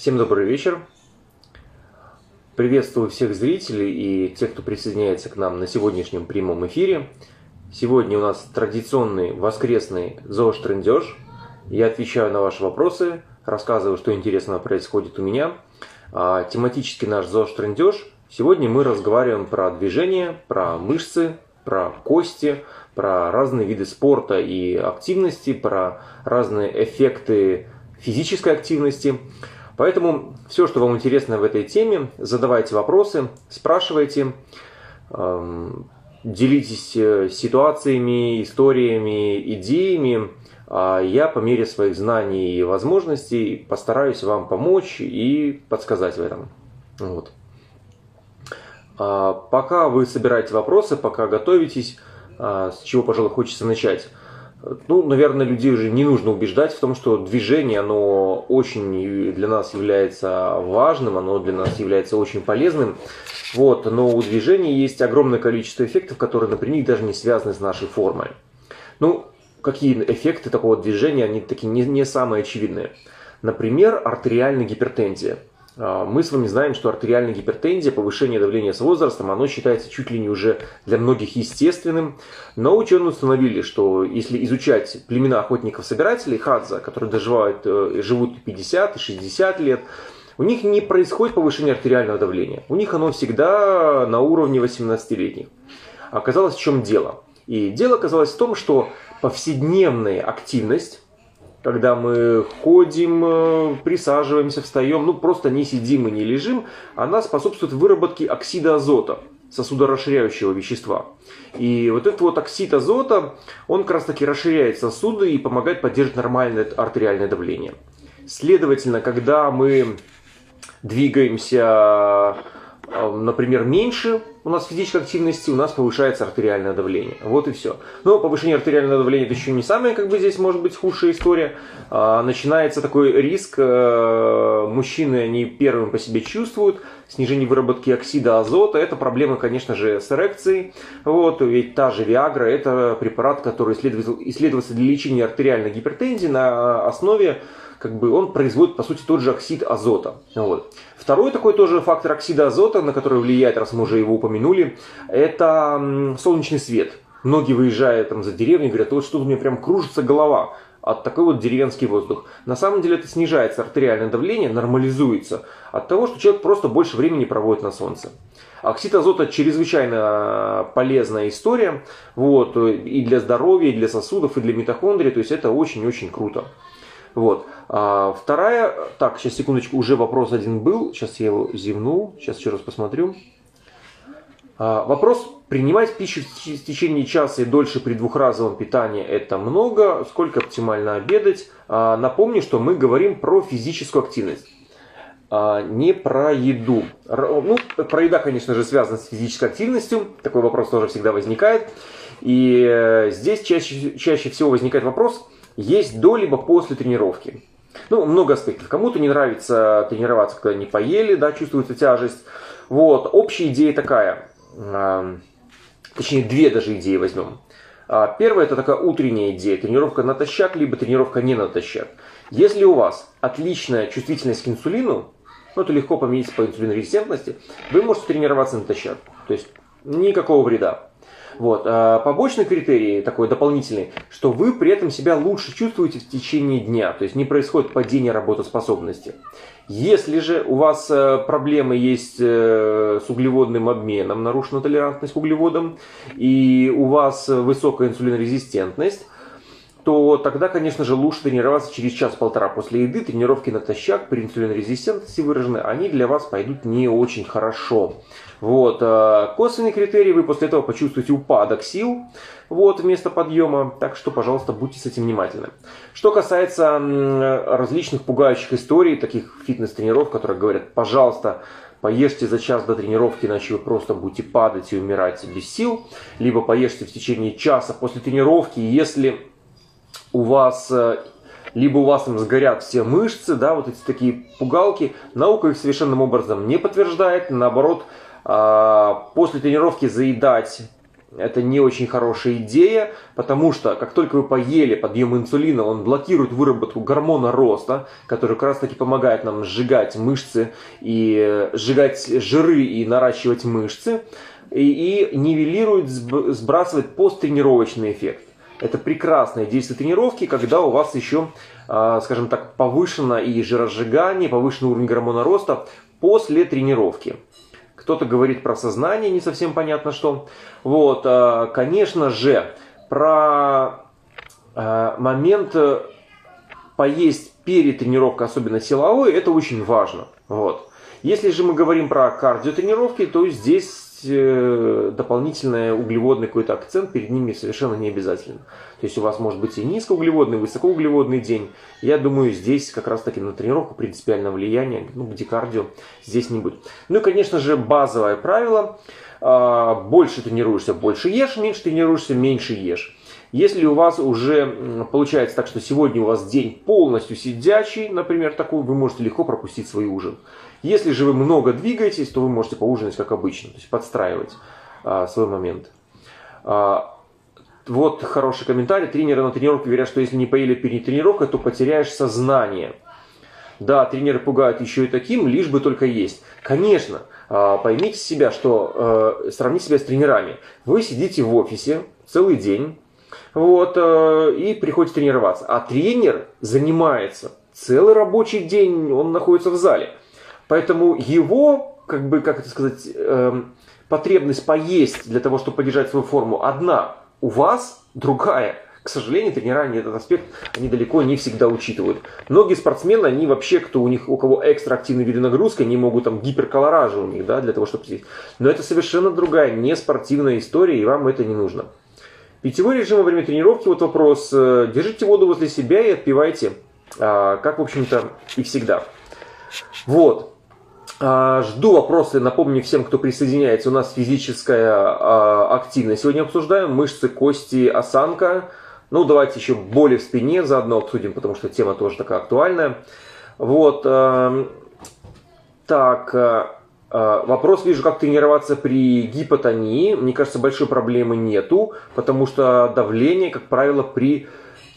Всем добрый вечер. Приветствую всех зрителей и тех, кто присоединяется к нам на сегодняшнем прямом эфире. Сегодня у нас традиционный воскресный ЗОЖ-трендеж. Я отвечаю на ваши вопросы, рассказываю, что интересного происходит у меня. А, тематический наш ЗОЖ-трендеж. Сегодня мы разговариваем про движение, про мышцы, про кости, про разные виды спорта и активности, про разные эффекты физической активности. Поэтому все, что вам интересно в этой теме, задавайте вопросы, спрашивайте, эм, делитесь э, ситуациями, историями, идеями. А я по мере своих знаний и возможностей постараюсь вам помочь и подсказать в этом. Вот. А пока вы собираете вопросы, пока готовитесь, а, с чего, пожалуй, хочется начать – ну, наверное, людей уже не нужно убеждать в том, что движение, оно очень для нас является важным, оно для нас является очень полезным. Вот, но у движения есть огромное количество эффектов, которые напрямую даже не связаны с нашей формой. Ну, какие эффекты такого движения, они такие не, не самые очевидные. Например, артериальная гипертензия – мы с вами знаем, что артериальная гипертензия, повышение давления с возрастом, оно считается чуть ли не уже для многих естественным. Но ученые установили, что если изучать племена охотников-собирателей, хадза, которые доживают, э, живут 50 и 60 лет, у них не происходит повышение артериального давления. У них оно всегда на уровне 18-летних. Оказалось, в чем дело? И дело оказалось в том, что повседневная активность когда мы ходим, э, присаживаемся, встаем, ну просто не сидим и не лежим, она способствует выработке оксида азота, сосудорасширяющего вещества. И вот этот вот оксид азота, он как раз таки расширяет сосуды и помогает поддерживать нормальное артериальное давление. Следовательно, когда мы двигаемся например, меньше у нас физической активности, у нас повышается артериальное давление. Вот и все. Но повышение артериального давления это еще не самая, как бы здесь может быть худшая история. А, начинается такой риск, а, мужчины они первым по себе чувствуют, снижение выработки оксида азота, это проблема, конечно же, с эрекцией. Вот, ведь та же Viagra это препарат, который исследуется для лечения артериальной гипертензии на основе как бы он производит, по сути, тот же оксид азота. Вот. Второй такой тоже фактор оксида азота, на который влияет, раз мы уже его упомянули, это солнечный свет. Многие выезжают там за деревню и говорят, вот что-то у меня прям кружится голова от такой вот деревенский воздух. На самом деле это снижается артериальное давление, нормализуется от того, что человек просто больше времени проводит на солнце. Оксид азота чрезвычайно полезная история вот, и для здоровья, и для сосудов, и для митохондрий, то есть это очень-очень круто. Вот. А вторая, так, сейчас секундочку, уже вопрос один был, сейчас я его зевнул, сейчас еще раз посмотрю. А, вопрос, принимать пищу в течение часа и дольше при двухразовом питании это много, сколько оптимально обедать? А, напомню, что мы говорим про физическую активность а, не про еду. Ну, про еда, конечно же, связана с физической активностью. Такой вопрос тоже всегда возникает. И э, здесь чаще, чаще всего возникает вопрос, есть до либо после тренировки. Ну, много аспектов. Кому-то не нравится тренироваться, когда не поели, да, чувствуется тяжесть. Вот, общая идея такая, точнее, две даже идеи возьмем. А, первая это такая утренняя идея, тренировка натощак, либо тренировка не натощак. Если у вас отличная чувствительность к инсулину, ну, это легко поменять по инсулинорезистентности, вы можете тренироваться натощак. То есть никакого вреда. Вот. А побочный критерий, такой дополнительный, что вы при этом себя лучше чувствуете в течение дня, то есть не происходит падение работоспособности. Если же у вас э, проблемы есть э, с углеводным обменом, нарушена толерантность к углеводам, и у вас высокая инсулинорезистентность, то тогда, конечно же, лучше тренироваться через час-полтора после еды. Тренировки натощак при инсулинорезистентности выражены, они для вас пойдут не очень хорошо. Вот. Э, косвенный критерий, вы после этого почувствуете упадок сил вот, вместо подъема, так что, пожалуйста, будьте с этим внимательны. Что касается различных пугающих историй, таких фитнес-тренеров, которые говорят, пожалуйста, поешьте за час до тренировки, иначе вы просто будете падать и умирать без сил, либо поешьте в течение часа после тренировки, если у вас э, либо у вас там сгорят все мышцы, да, вот эти такие пугалки, наука их совершенным образом не подтверждает, наоборот, после тренировки заедать это не очень хорошая идея, потому что как только вы поели подъем инсулина, он блокирует выработку гормона роста, который как раз таки помогает нам сжигать мышцы и сжигать жиры и наращивать мышцы, и, и нивелирует, сбрасывает посттренировочный эффект. Это прекрасное действие тренировки, когда у вас еще, а, скажем так, повышено и жиросжигание, повышенный уровень гормона роста после тренировки. Кто-то говорит про сознание, не совсем понятно что. Вот, а, конечно же, про а, момент э, поесть перед тренировкой, особенно силовой, это очень важно. Вот. Если же мы говорим про кардиотренировки, то здесь Э, дополнительный углеводный какой-то акцент перед ними совершенно не обязательно. То есть у вас может быть и низкоуглеводный, и высокоуглеводный день. Я думаю, здесь как раз таки на тренировку принципиального влияния, ну, где кардио, здесь не будет. Ну и, конечно же, базовое правило. А, больше тренируешься, больше ешь, меньше тренируешься, меньше ешь. Если у вас уже получается так, что сегодня у вас день полностью сидячий, например, такой, вы можете легко пропустить свой ужин. Если же вы много двигаетесь, то вы можете поужинать как обычно, то есть подстраивать а, свой момент. А, вот хороший комментарий. Тренеры на тренировке говорят, что если не поели перед тренировкой, то потеряешь сознание. Да, тренеры пугают еще и таким, лишь бы только есть. Конечно, а, поймите себя, что а, сравните себя с тренерами. Вы сидите в офисе целый день, вот, а, и приходите тренироваться. А тренер занимается целый рабочий день, он находится в зале. Поэтому его, как бы, как это сказать, э, потребность поесть для того, чтобы поддержать свою форму, одна. У вас другая. К сожалению, тренера этот аспект они далеко не всегда учитывают. Многие спортсмены, они вообще, кто у них, у кого экстра активные виды нагрузки, они могут там гиперколоражи у них, да, для того, чтобы съесть. Но это совершенно другая, не спортивная история, и вам это не нужно. Питьевой режим во время тренировки, вот вопрос, э, держите воду возле себя и отпивайте, а, как, в общем-то, и всегда. Вот. А, жду вопросы, напомню всем, кто присоединяется. У нас физическая а, активность. Сегодня обсуждаем мышцы, кости, осанка. Ну, давайте еще боли в спине заодно обсудим, потому что тема тоже такая актуальная. Вот. А, так, вопрос вижу, как тренироваться при гипотонии. Мне кажется, большой проблемы нету, потому что давление, как правило, при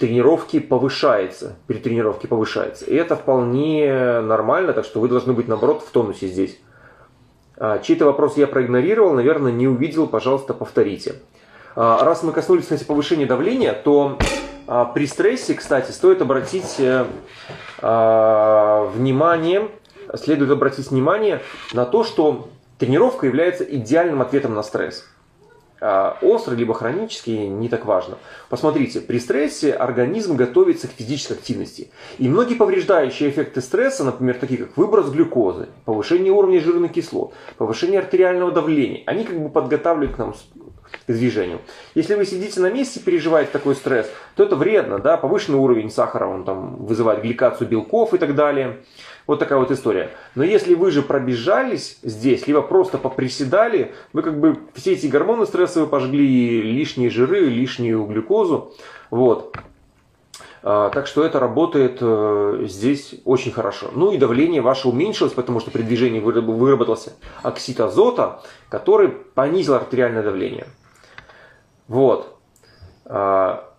тренировки повышается, при тренировке повышается. И это вполне нормально, так что вы должны быть, наоборот, в тонусе здесь. А, чей-то вопрос я проигнорировал, наверное, не увидел, пожалуйста, повторите. А, раз мы коснулись, кстати, повышения давления, то а, при стрессе, кстати, стоит обратить э, внимание, следует обратить внимание на то, что тренировка является идеальным ответом на стресс. А, острый либо хронический, не так важно. Посмотрите, при стрессе организм готовится к физической активности. И многие повреждающие эффекты стресса, например, такие как выброс глюкозы, повышение уровня жирных кислот, повышение артериального давления, они как бы подготавливают к нам к движению. Если вы сидите на месте и переживаете такой стресс, то это вредно, да, повышенный уровень сахара, он там вызывает гликацию белков и так далее. Вот такая вот история. Но если вы же пробежались здесь, либо просто поприседали, вы как бы все эти гормоны стрессовые пожгли, лишние жиры, лишнюю глюкозу. Вот. А, так что это работает э, здесь очень хорошо. Ну и давление ваше уменьшилось, потому что при движении выработался оксид азота, который понизил артериальное давление. Вот.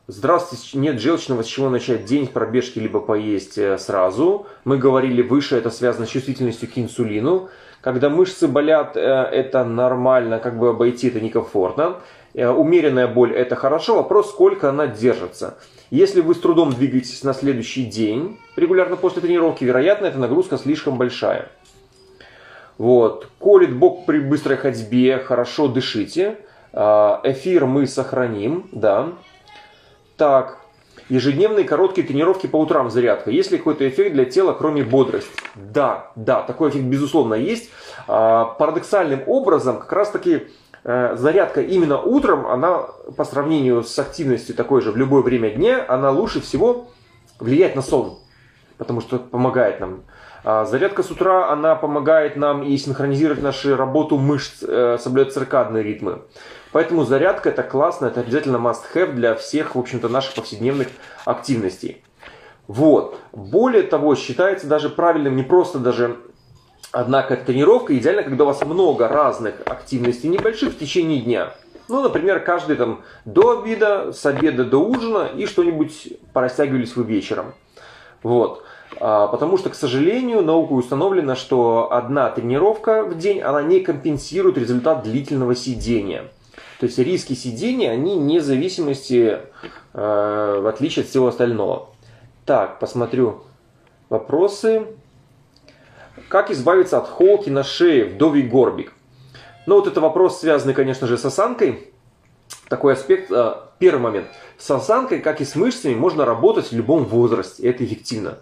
Здравствуйте, нет желчного, с чего начать день, пробежки либо поесть э, сразу. Мы говорили выше, это связано с чувствительностью к инсулину. Когда мышцы болят, э, это нормально, как бы обойти это некомфортно. Э, умеренная боль это хорошо, вопрос, сколько она держится. Если вы с трудом двигаетесь на следующий день, регулярно после тренировки, вероятно, эта нагрузка слишком большая. Вот. Колет бок при быстрой ходьбе, хорошо дышите. Эфир мы сохраним, да. Так, ежедневные короткие тренировки по утрам зарядка. Есть ли какой-то эффект для тела, кроме бодрости? Да, да, такой эффект безусловно есть. А, парадоксальным образом, как раз таки э, зарядка именно утром, она по сравнению с активностью такой же в любое время дня, она лучше всего влияет на сон, потому что помогает нам. А зарядка с утра, она помогает нам и синхронизировать нашу работу мышц, э, соблюдать циркадные ритмы. Поэтому зарядка это классно, это обязательно must-have для всех, в общем-то, наших повседневных активностей. Вот. Более того, считается даже правильным не просто даже одна тренировка, идеально, когда у вас много разных активностей небольших в течение дня. Ну, например, каждый там до обеда, с обеда до ужина и что-нибудь порастягивались вы вечером. Вот. А, потому что, к сожалению, наукой установлено, что одна тренировка в день, она не компенсирует результат длительного сидения. То есть риски сидения, они не в зависимости, э, в отличие от всего остального. Так, посмотрю вопросы. Как избавиться от холки на шее, вдовий горбик? Ну, вот это вопрос, связанный, конечно же, с осанкой. Такой аспект. Э, первый момент. С осанкой, как и с мышцами, можно работать в любом возрасте. Это эффективно.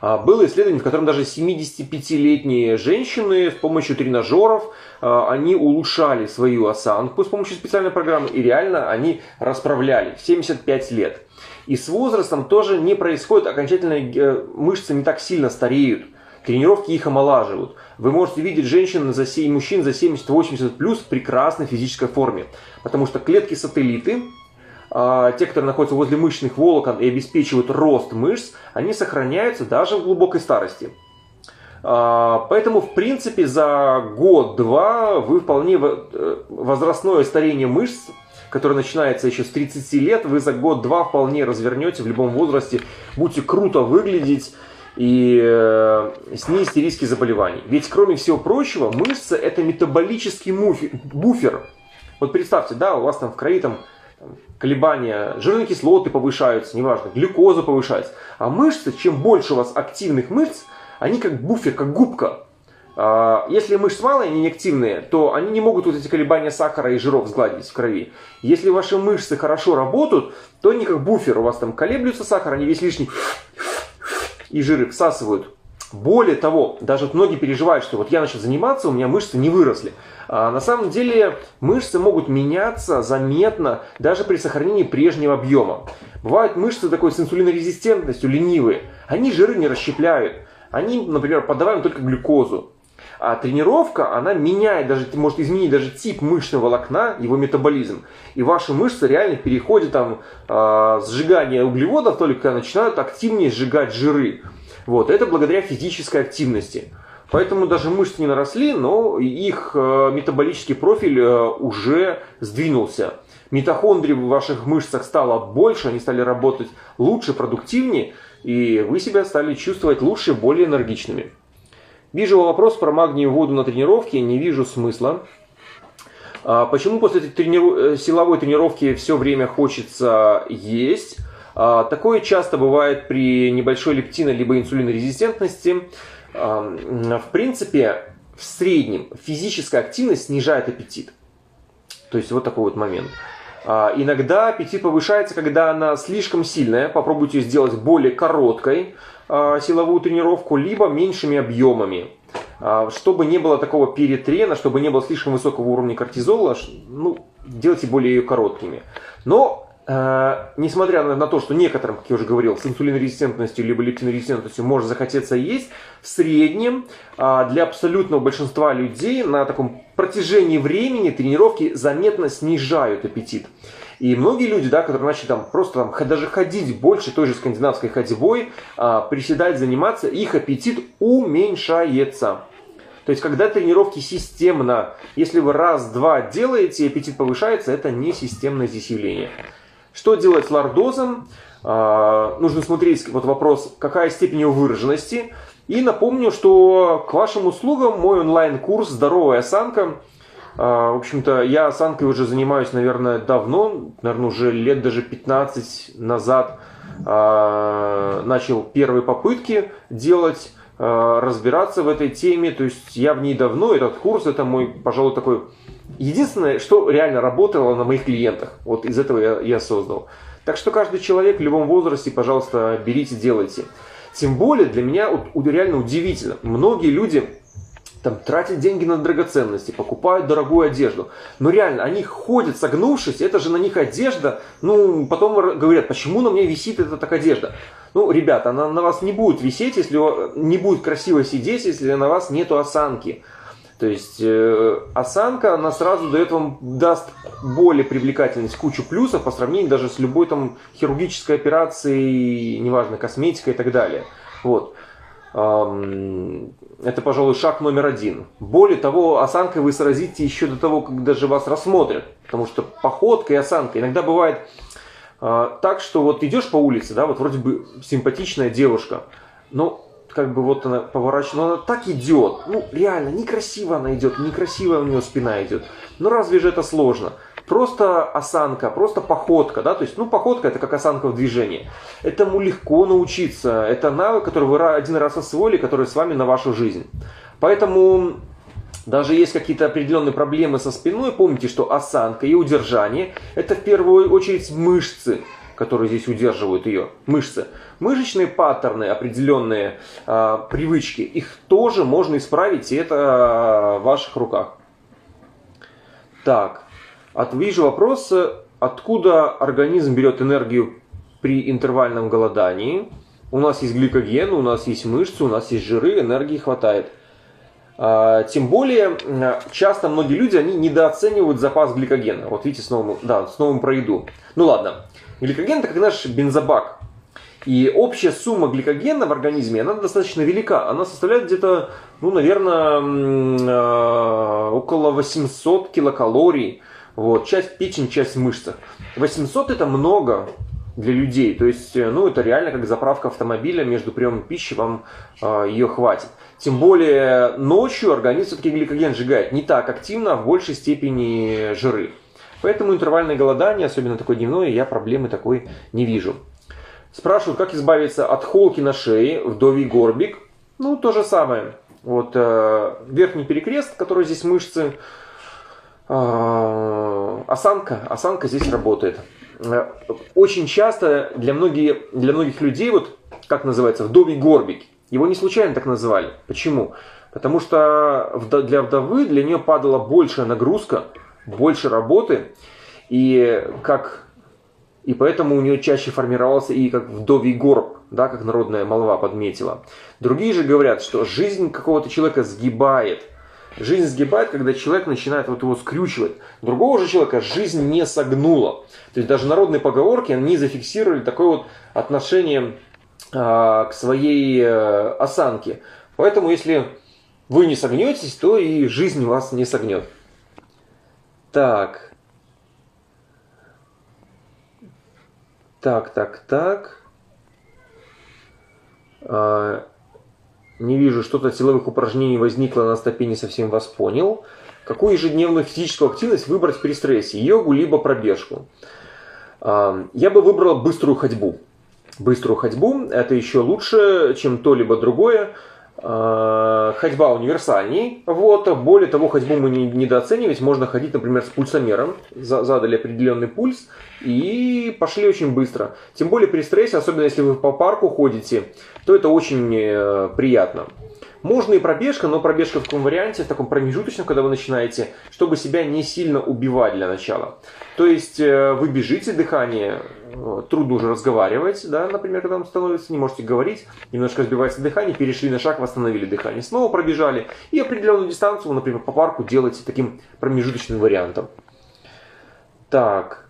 А, было исследование, в котором даже 75-летние женщины с помощью тренажеров а, они улучшали свою осанку с помощью специальной программы и реально они расправляли в 75 лет. И с возрастом тоже не происходит окончательно, э, мышцы не так сильно стареют. Тренировки их омолаживают. Вы можете видеть женщин за 7, мужчин за 70-80 плюс в прекрасной физической форме. Потому что клетки-сателлиты, те, которые находятся возле мышечных волокон и обеспечивают рост мышц, они сохраняются даже в глубокой старости. А, поэтому, в принципе, за год-два вы вполне э, возрастное старение мышц, которое начинается еще с 30 лет, вы за год-два вполне развернете в любом возрасте, будете круто выглядеть и э, снизите риски заболеваний. Ведь, кроме всего прочего, мышца это метаболический буфер. Вот представьте, да, у вас там в крови там колебания, жирные кислоты повышаются, неважно, глюкоза повышается. А мышцы, чем больше у вас активных мышц, они как буфер, как губка. А, если мышц мало, они неактивные, то они не могут вот эти колебания сахара и жиров сгладить в крови. Если ваши мышцы хорошо работают, то они как буфер, у вас там колеблются сахар, они весь лишний и жиры всасывают. Более того, даже многие переживают, что вот я начал заниматься, у меня мышцы не выросли. А на самом деле мышцы могут меняться заметно даже при сохранении прежнего объема. Бывают мышцы такой с инсулинорезистентностью, ленивые. Они жиры не расщепляют. Они, например, подаваем только глюкозу. А тренировка, она меняет, даже может изменить даже тип мышечного волокна, его метаболизм. И ваши мышцы реально переходят там э, сжигание углеводов, только начинают активнее сжигать жиры. Вот, это благодаря физической активности. Поэтому даже мышцы не наросли, но их э, метаболический профиль э, уже сдвинулся. Митохондрий в ваших мышцах стало больше, они стали работать лучше, продуктивнее, и вы себя стали чувствовать лучше, более энергичными. Вижу вопрос про магниевую воду на тренировке, не вижу смысла. А почему после трениров... Э, силовой тренировки все время хочется есть? А, такое часто бывает при небольшой лептино либо инсулинорезистентности. А, в принципе, в среднем физическая активность снижает аппетит. То есть вот такой вот момент. А, иногда аппетит повышается, когда она слишком сильная. Попробуйте сделать более короткой силовую тренировку, либо меньшими объемами. Чтобы не было такого перетрена, чтобы не было слишком высокого уровня кортизола, ну, делайте более ее короткими. Но несмотря на, то, что некоторым, как я уже говорил, с инсулинорезистентностью либо лептинорезистентностью может захотеться есть, в среднем э, для абсолютного большинства людей на таком протяжении времени тренировки заметно снижают аппетит. И многие люди, да, которые начали там просто там, даже ходить больше той же скандинавской ходьбой, э, приседать, заниматься, их аппетит уменьшается. То есть, когда тренировки системно, если вы раз-два делаете, аппетит повышается, это не системное здесь явление. Что делать с лордозом? А, нужно смотреть вот вопрос, какая степень его выраженности. И напомню, что к вашим услугам мой онлайн-курс «Здоровая осанка». А, в общем-то, я осанкой уже занимаюсь, наверное, давно, наверное, уже лет даже 15 назад а, начал первые попытки делать разбираться в этой теме, то есть я в ней давно, этот курс, это мой, пожалуй, такой Единственное, что реально работало на моих клиентах, вот из этого я, я создал. Так что каждый человек в любом возрасте, пожалуйста, берите, делайте. Тем более для меня вот, реально удивительно. Многие люди там тратят деньги на драгоценности, покупают дорогую одежду. Но реально, они ходят согнувшись, это же на них одежда. Ну, потом говорят, почему на мне висит эта так одежда? Ну, ребята, она на вас не будет висеть, если не будет красиво сидеть, если на вас нету осанки. То есть э, осанка, она сразу дает вам, даст более привлекательность, кучу плюсов по сравнению даже с любой там хирургической операцией, неважно, косметикой и так далее. Вот. это, пожалуй, шаг номер один. Более того, осанкой вы сразите еще до того, как даже вас рассмотрят. Потому что походка и осанка иногда бывает так, что вот идешь по улице, да, вот вроде бы симпатичная девушка, но как бы вот она поворачивает, но она так идет, ну реально, некрасиво она идет, некрасивая у нее спина идет. Ну разве же это сложно? Просто осанка, просто походка, да, то есть, ну, походка это как осанка в движении. Этому легко научиться, это навык, который вы один раз освоили, который с вами на вашу жизнь. Поэтому даже есть какие-то определенные проблемы со спиной, помните, что осанка и удержание – это в первую очередь мышцы, которые здесь удерживают ее, мышцы. Мышечные паттерны, определенные э, привычки, их тоже можно исправить, и это в ваших руках. Так, от, вижу вопрос, откуда организм берет энергию при интервальном голодании. У нас есть гликоген, у нас есть мышцы, у нас есть жиры, энергии хватает. А, тем более, часто многие люди, они недооценивают запас гликогена. Вот видите, снова, да, снова про еду. Ну ладно, гликоген это как наш бензобак. И общая сумма гликогена в организме, она достаточно велика. Она составляет где-то, ну, наверное, а, около 800 килокалорий. Вот, часть печень, часть в мышцах. 800 это много для людей. То есть, э, ну, это реально как заправка автомобиля между приемом пищи, вам а, ее хватит. Тем более ночью организм все-таки гликоген сжигает не так активно, а в большей степени жиры. Поэтому интервальное голодание, особенно такое дневное, я проблемы такой не вижу. Спрашивают, как избавиться от холки на шее, вдовий горбик. Ну, то же самое. Вот э, верхний перекрест, который здесь мышцы, а, осанка, осанка здесь работает. Э, очень часто для многих, для многих людей, вот как называется, вдовий горбик, его не случайно так называли. Почему? Потому что для вдовы, для нее падала большая нагрузка, больше работы, и как и поэтому у нее чаще формировался и как вдовий горб, да, как народная молва подметила. Другие же говорят, что жизнь какого-то человека сгибает – Жизнь сгибает, когда человек начинает вот его скрючивать. Другого же человека жизнь не согнула. То есть даже народные поговорки, они зафиксировали такое вот отношение к своей а, осанке. Поэтому если вы не согнетесь, то и жизнь вас не согнет. Так. Так, так, так. А, не вижу, что-то силовых упражнений возникло на стопе, не совсем вас понял. Какую ежедневную физическую активность выбрать при стрессе? Йогу либо пробежку? Я бы выбрал быструю ходьбу. Быструю ходьбу – это еще лучше, чем то либо другое. Э, ходьба универсальней. Вот. Более того, ходьбу мы не недооценивать. Можно ходить, например, с пульсомером. Задали определенный пульс и пошли очень быстро. Тем более при стрессе, особенно если вы по парку ходите, то это очень э, приятно. Можно и пробежка, но пробежка в таком варианте, в таком промежуточном, когда вы начинаете, чтобы себя не сильно убивать для начала. То есть э, вы бежите, дыхание, трудно уже разговаривать, да, например, когда вам становится, не можете говорить, немножко сбивается дыхание, перешли на шаг, восстановили дыхание, снова пробежали, и определенную дистанцию, например, по парку делаете таким промежуточным вариантом. Так.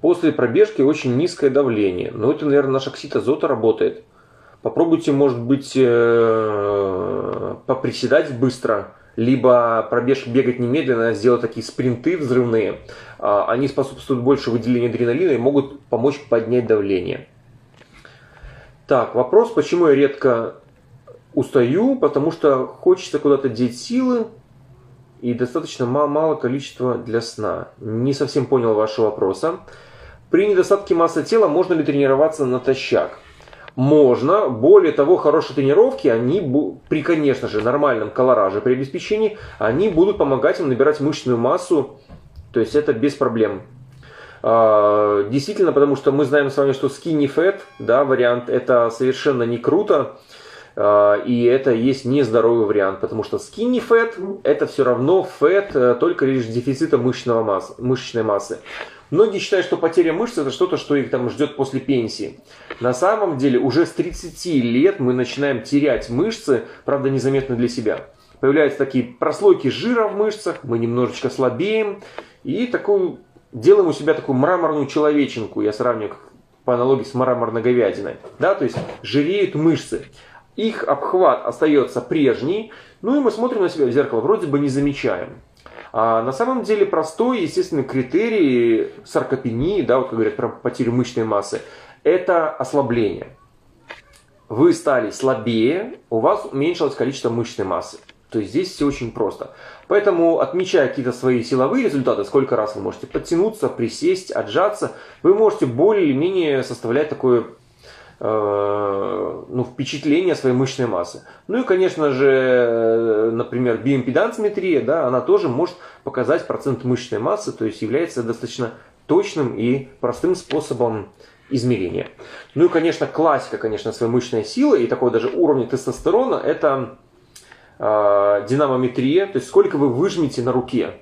После пробежки очень низкое давление. Но это, наверное, наш оксид азота работает. Попробуйте, может быть, э, поприседать быстро, либо пробеж бегать немедленно, сделать такие спринты взрывные. А, они способствуют больше выделению адреналина и могут помочь поднять давление. Так, вопрос, почему я редко устаю, потому что хочется куда-то деть силы и достаточно мало, мало количества для сна. Не совсем понял вашего вопроса. При недостатке массы тела можно ли тренироваться натощак? Можно. Более того, хорошие тренировки, они при, конечно же, нормальном колораже, при обеспечении, они будут помогать им набирать мышечную массу, то есть это без проблем. А, действительно, потому что мы знаем с вами, что skinny fat, да, вариант, это совершенно не круто, а, и это есть нездоровый вариант, потому что skinny fat это все равно fat э, только лишь дефицита мышечного массы, мышечной массы. Многие считают, что потеря мышц это что-то, что их там ждет после пенсии. На самом деле уже с 30 лет мы начинаем терять мышцы, правда незаметно для себя. Появляются такие прослойки жира в мышцах, мы немножечко слабеем и такую, делаем у себя такую мраморную человеченку. Я сравниваю по аналогии с мраморной говядиной. Да, то есть жиреют мышцы. Их обхват остается прежний, ну и мы смотрим на себя в зеркало, вроде бы не замечаем. А на самом деле простой, естественный критерий саркопении, да, вот как говорят про потерю мышечной массы, это ослабление. Вы стали слабее, у вас уменьшилось количество мышечной массы. То есть здесь все очень просто. Поэтому, отмечая какие-то свои силовые результаты, сколько раз вы можете подтянуться, присесть, отжаться, вы можете более или менее составлять такое ну, впечатление своей мышечной массы. Ну и, конечно же, например, биоимпедансметрия, да, она тоже может показать процент мышечной массы, то есть является достаточно точным и простым способом измерения. Ну и, конечно, классика, конечно, своей мышечной силы и такого даже уровня тестостерона, это э, динамометрия, то есть сколько вы выжмете на руке.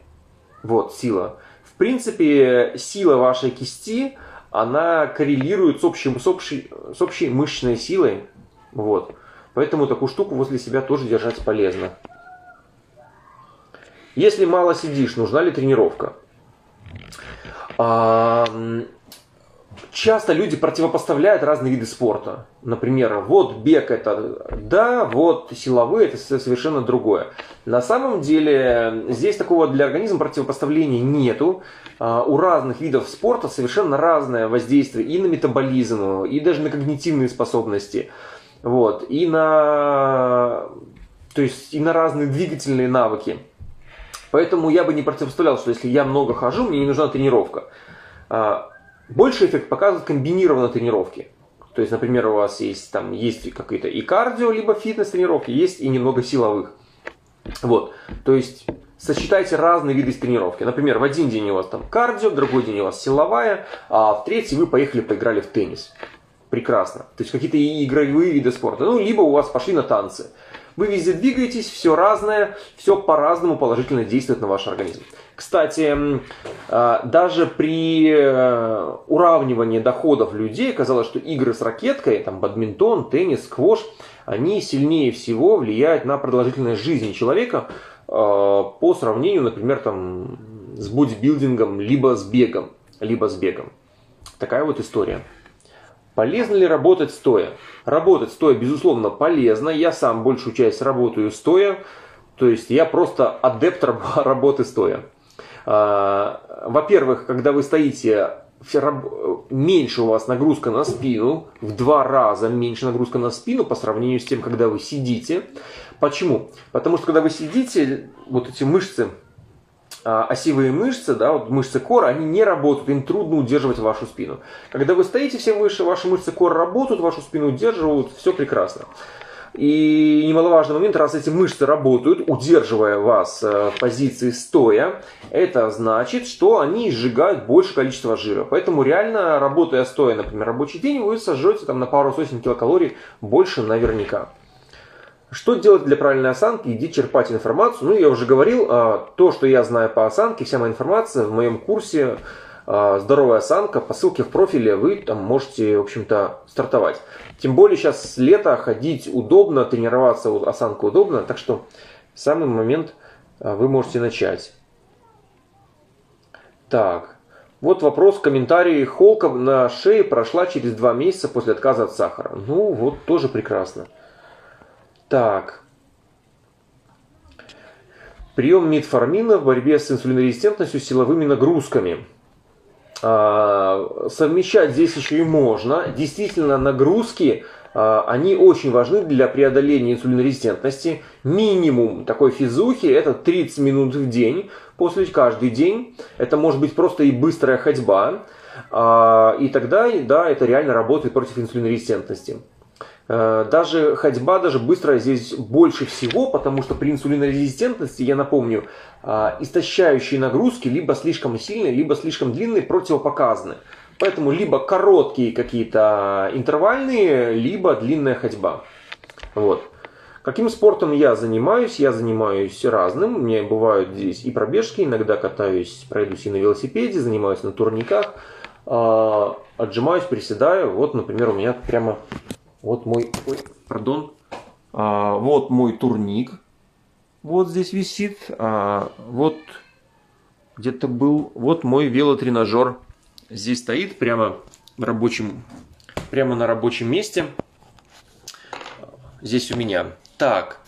Вот, сила. В принципе, сила вашей кисти, она коррелирует с, общим, с, общей, с общей мышечной силой. Вот. Поэтому такую штуку возле себя тоже держать полезно. Если мало сидишь, нужна ли тренировка? А, часто люди противопоставляют разные виды спорта. Например, вот бег это да, вот силовые это совершенно другое. На самом деле здесь такого для организма противопоставления нету. А, у разных видов спорта совершенно разное воздействие и на метаболизм, и даже на когнитивные способности. Вот, и на, то есть, и на разные двигательные навыки. Поэтому я бы не противопоставлял, что если я много хожу, мне не нужна тренировка. Больший эффект показывают комбинированные тренировки. То есть, например, у вас есть там есть какие-то и кардио, либо фитнес-тренировки, есть и немного силовых. Вот. То есть сочетайте разные виды тренировки. Например, в один день у вас там кардио, в другой день у вас силовая, а в третий вы поехали поиграли в теннис. Прекрасно. То есть какие-то игровые виды спорта. Ну, либо у вас пошли на танцы. Вы везде двигаетесь, все разное, все по-разному положительно действует на ваш организм. Кстати, а, даже при э, уравнивании доходов людей казалось, что игры с ракеткой, там бадминтон, теннис, сквош, они сильнее всего влияют на продолжительность жизни человека а, по сравнению, например, там, с бодибилдингом, либо с бегом, либо с бегом. Такая вот история. Полезно ли работать стоя? Работать стоя, безусловно, полезно. Я сам большую часть работаю стоя. То есть я просто адепт работы стоя. А, во-первых, когда вы стоите, меньше у вас нагрузка на спину, в два раза меньше нагрузка на спину по сравнению с тем, когда вы сидите. Почему? Потому что когда вы сидите, вот эти мышцы, а, осевые мышцы, да, вот мышцы кора, они не работают, им трудно удерживать вашу спину. Когда вы стоите все выше, ваши мышцы кора работают, вашу спину удерживают, все прекрасно. И немаловажный момент, раз эти мышцы работают, удерживая вас э, в позиции стоя, это значит, что они сжигают больше количества жира. Поэтому реально, работая стоя, например, рабочий день, вы сожжете там на пару сотен килокалорий больше наверняка. Что делать для правильной осанки? Иди черпать информацию. Ну, я уже говорил, а, то, что я знаю по осанке, вся моя информация в моем курсе «Здоровая осанка». По ссылке в профиле вы там можете, в общем-то, стартовать. Тем более сейчас лето, ходить удобно, тренироваться осанка удобно. Так что в самый момент а, вы можете начать. Так, вот вопрос, комментарий. Холка на шее прошла через два месяца после отказа от сахара. Ну, вот тоже прекрасно. Так. Прием метформина в борьбе с инсулинорезистентностью силовыми нагрузками. А, совмещать здесь еще и можно. Действительно, нагрузки, а, они очень важны для преодоления инсулинорезистентности. Минимум такой физухи это 30 минут в день, после каждый день. Это может быть просто и быстрая ходьба. А, и тогда, да, это реально работает против инсулинорезистентности. Э, даже ходьба, даже быстрая здесь больше всего, потому что при инсулинорезистентности, я напомню, э, истощающие нагрузки либо слишком сильные, либо слишком длинные противопоказаны. Поэтому либо короткие какие-то интервальные, либо длинная ходьба. Вот. Каким спортом я занимаюсь? Я занимаюсь разным. У меня бывают здесь и пробежки, иногда катаюсь, пройдусь и на велосипеде, занимаюсь на турниках, э, отжимаюсь, приседаю. Вот, например, у меня прямо вот мой, ой, пардон, а, вот мой турник, вот здесь висит, а, вот где-то был, вот мой велотренажер здесь стоит прямо рабочем, прямо на рабочем месте. Здесь у меня. Так,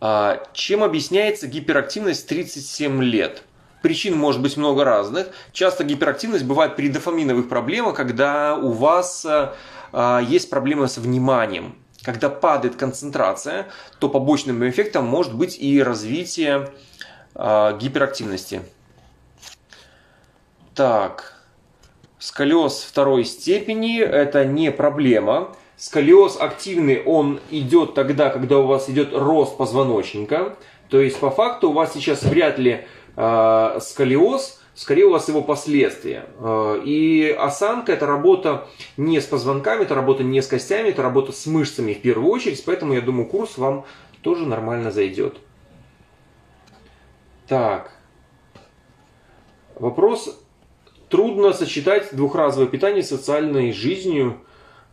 а чем объясняется гиперактивность 37 лет? Причин может быть много разных. Часто гиперактивность бывает при дофаминовых проблемах, когда у вас а, есть проблемы с вниманием. Когда падает концентрация, то побочным эффектом может быть и развитие а, гиперактивности. Так, сколиоз второй степени – это не проблема. Сколиоз активный, он идет тогда, когда у вас идет рост позвоночника. То есть, по факту, у вас сейчас вряд ли э, сколиоз, скорее у вас его последствия. Э, и осанка – это работа не с позвонками, это работа не с костями, это работа с мышцами в первую очередь. Поэтому, я думаю, курс вам тоже нормально зайдет. Так. Вопрос. Трудно сочетать двухразовое питание с социальной жизнью.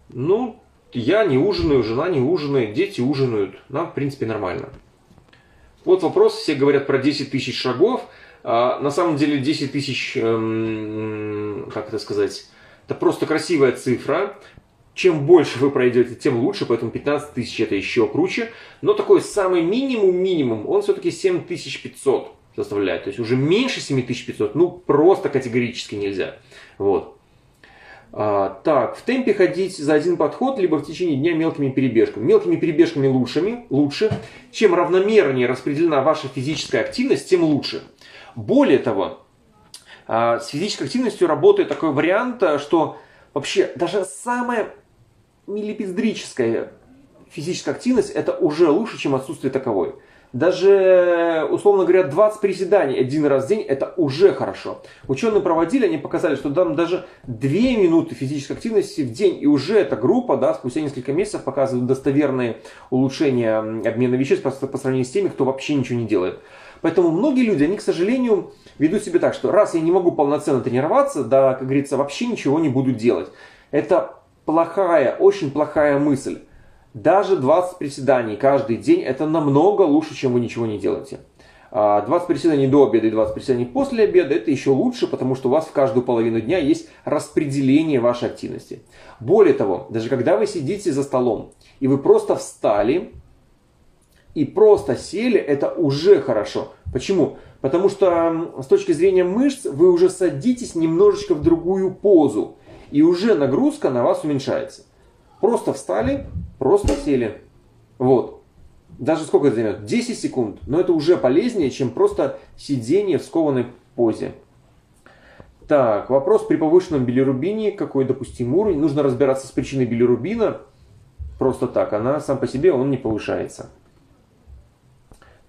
Ну, я не ужинаю, жена не ужинает, дети ужинают. Нам, в принципе, нормально. Вот вопрос, все говорят про 10 тысяч шагов. А, на самом деле 10 тысяч, эм, как это сказать, это просто красивая цифра. Чем больше вы пройдете, тем лучше, поэтому 15 тысяч это еще круче. Но такой самый минимум-минимум, он все-таки 7500 составляет. То есть уже меньше 7500, ну просто категорически нельзя. Вот. А, так, в темпе ходить за один подход, либо в течение дня мелкими перебежками. Мелкими перебежками лучшими, лучше. Чем равномернее распределена ваша физическая активность, тем лучше. Более того, а, с физической активностью работает такой вариант, что вообще даже самая милипиздрическая физическая активность это уже лучше, чем отсутствие таковой. Даже, условно говоря, 20 приседаний один раз в день это уже хорошо. Ученые проводили, они показали, что там даже 2 минуты физической активности в день, и уже эта группа, да, спустя несколько месяцев показывает достоверные улучшения обмена веществ по, по сравнению с теми, кто вообще ничего не делает. Поэтому многие люди, они, к сожалению, ведут себя так, что раз я не могу полноценно тренироваться, да, как говорится, вообще ничего не буду делать. Это плохая, очень плохая мысль. Даже 20 приседаний каждый день это намного лучше, чем вы ничего не делаете. 20 а, приседаний до обеда и 20 приседаний после обеда это еще лучше, потому что у вас в каждую половину дня есть распределение вашей активности. Более того, даже когда вы сидите за столом и вы просто встали и просто сели, это уже хорошо. Почему? Потому что с точки зрения мышц вы уже садитесь немножечко в другую позу и уже нагрузка на вас уменьшается. Просто встали, просто сели. Вот. Даже сколько это займет? 10 секунд. Но это уже полезнее, чем просто сидение в скованной позе. Так, вопрос при повышенном билирубине, какой допустим уровень? Нужно разбираться с причиной билирубина. Просто так, она сам по себе, он не повышается.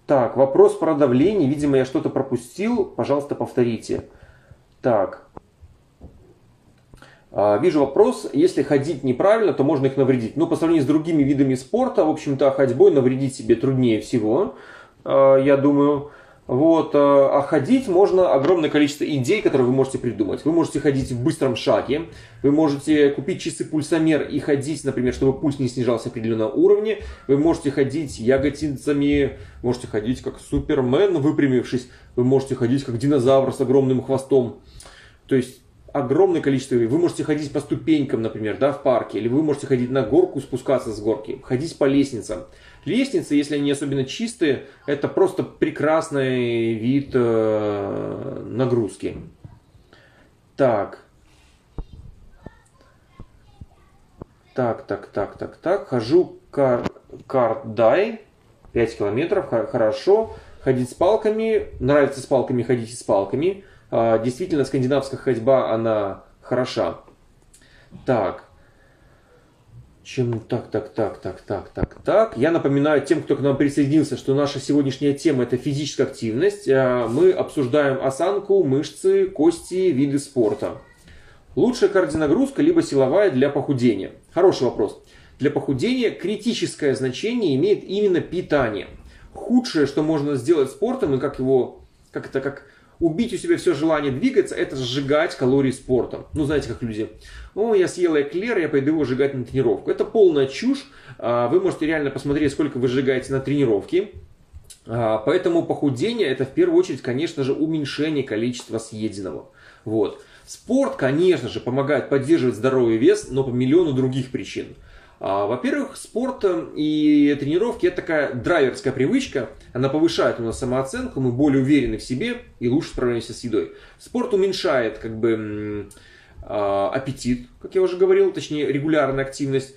Так, вопрос про давление. Видимо, я что-то пропустил. Пожалуйста, повторите. Так, а, вижу вопрос, если ходить неправильно, то можно их навредить. Но по сравнению с другими видами спорта, в общем-то, ходьбой навредить себе труднее всего, а, я думаю. Вот, а, а ходить можно огромное количество идей, которые вы можете придумать. Вы можете ходить в быстром шаге, вы можете купить часы пульсомер и ходить, например, чтобы пульс не снижался определенного уровня. Вы можете ходить ягодицами, можете ходить как супермен, выпрямившись. Вы можете ходить как динозавр с огромным хвостом. То есть огромное количество. Вы можете ходить по ступенькам, например, да, в парке, или вы можете ходить на горку, спускаться с горки, ходить по лестницам. Лестницы, если они особенно чистые, это просто прекрасный вид э, нагрузки. Так. Так, так, так, так, так. Хожу кар кардай. 5 километров, хорошо. Ходить с палками. Нравится с палками, ходите с палками. А, действительно, скандинавская ходьба, она хороша. Так. Чем так, так, так, так, так, так, так. Я напоминаю тем, кто к нам присоединился, что наша сегодняшняя тема это физическая активность. А, мы обсуждаем осанку, мышцы, кости, виды спорта. Лучшая кардионагрузка либо силовая для похудения? Хороший вопрос. Для похудения критическое значение имеет именно питание. Худшее, что можно сделать спортом, и как его, как это, как убить у себя все желание двигаться, это сжигать калории спортом. Ну, знаете, как люди. О, я съел эклер, я пойду его сжигать на тренировку. Это полная чушь. А, вы можете реально посмотреть, сколько вы сжигаете на тренировке. А, поэтому похудение это в первую очередь, конечно же, уменьшение количества съеденного. Вот. Спорт, конечно же, помогает поддерживать здоровый вес, но по миллиону других причин. А, во-первых, спорт э, и тренировки – это такая драйверская привычка. Она повышает у нас самооценку, мы более уверены в себе и лучше справляемся с едой. Спорт уменьшает как бы а, аппетит, как я уже говорил, точнее регулярная активность.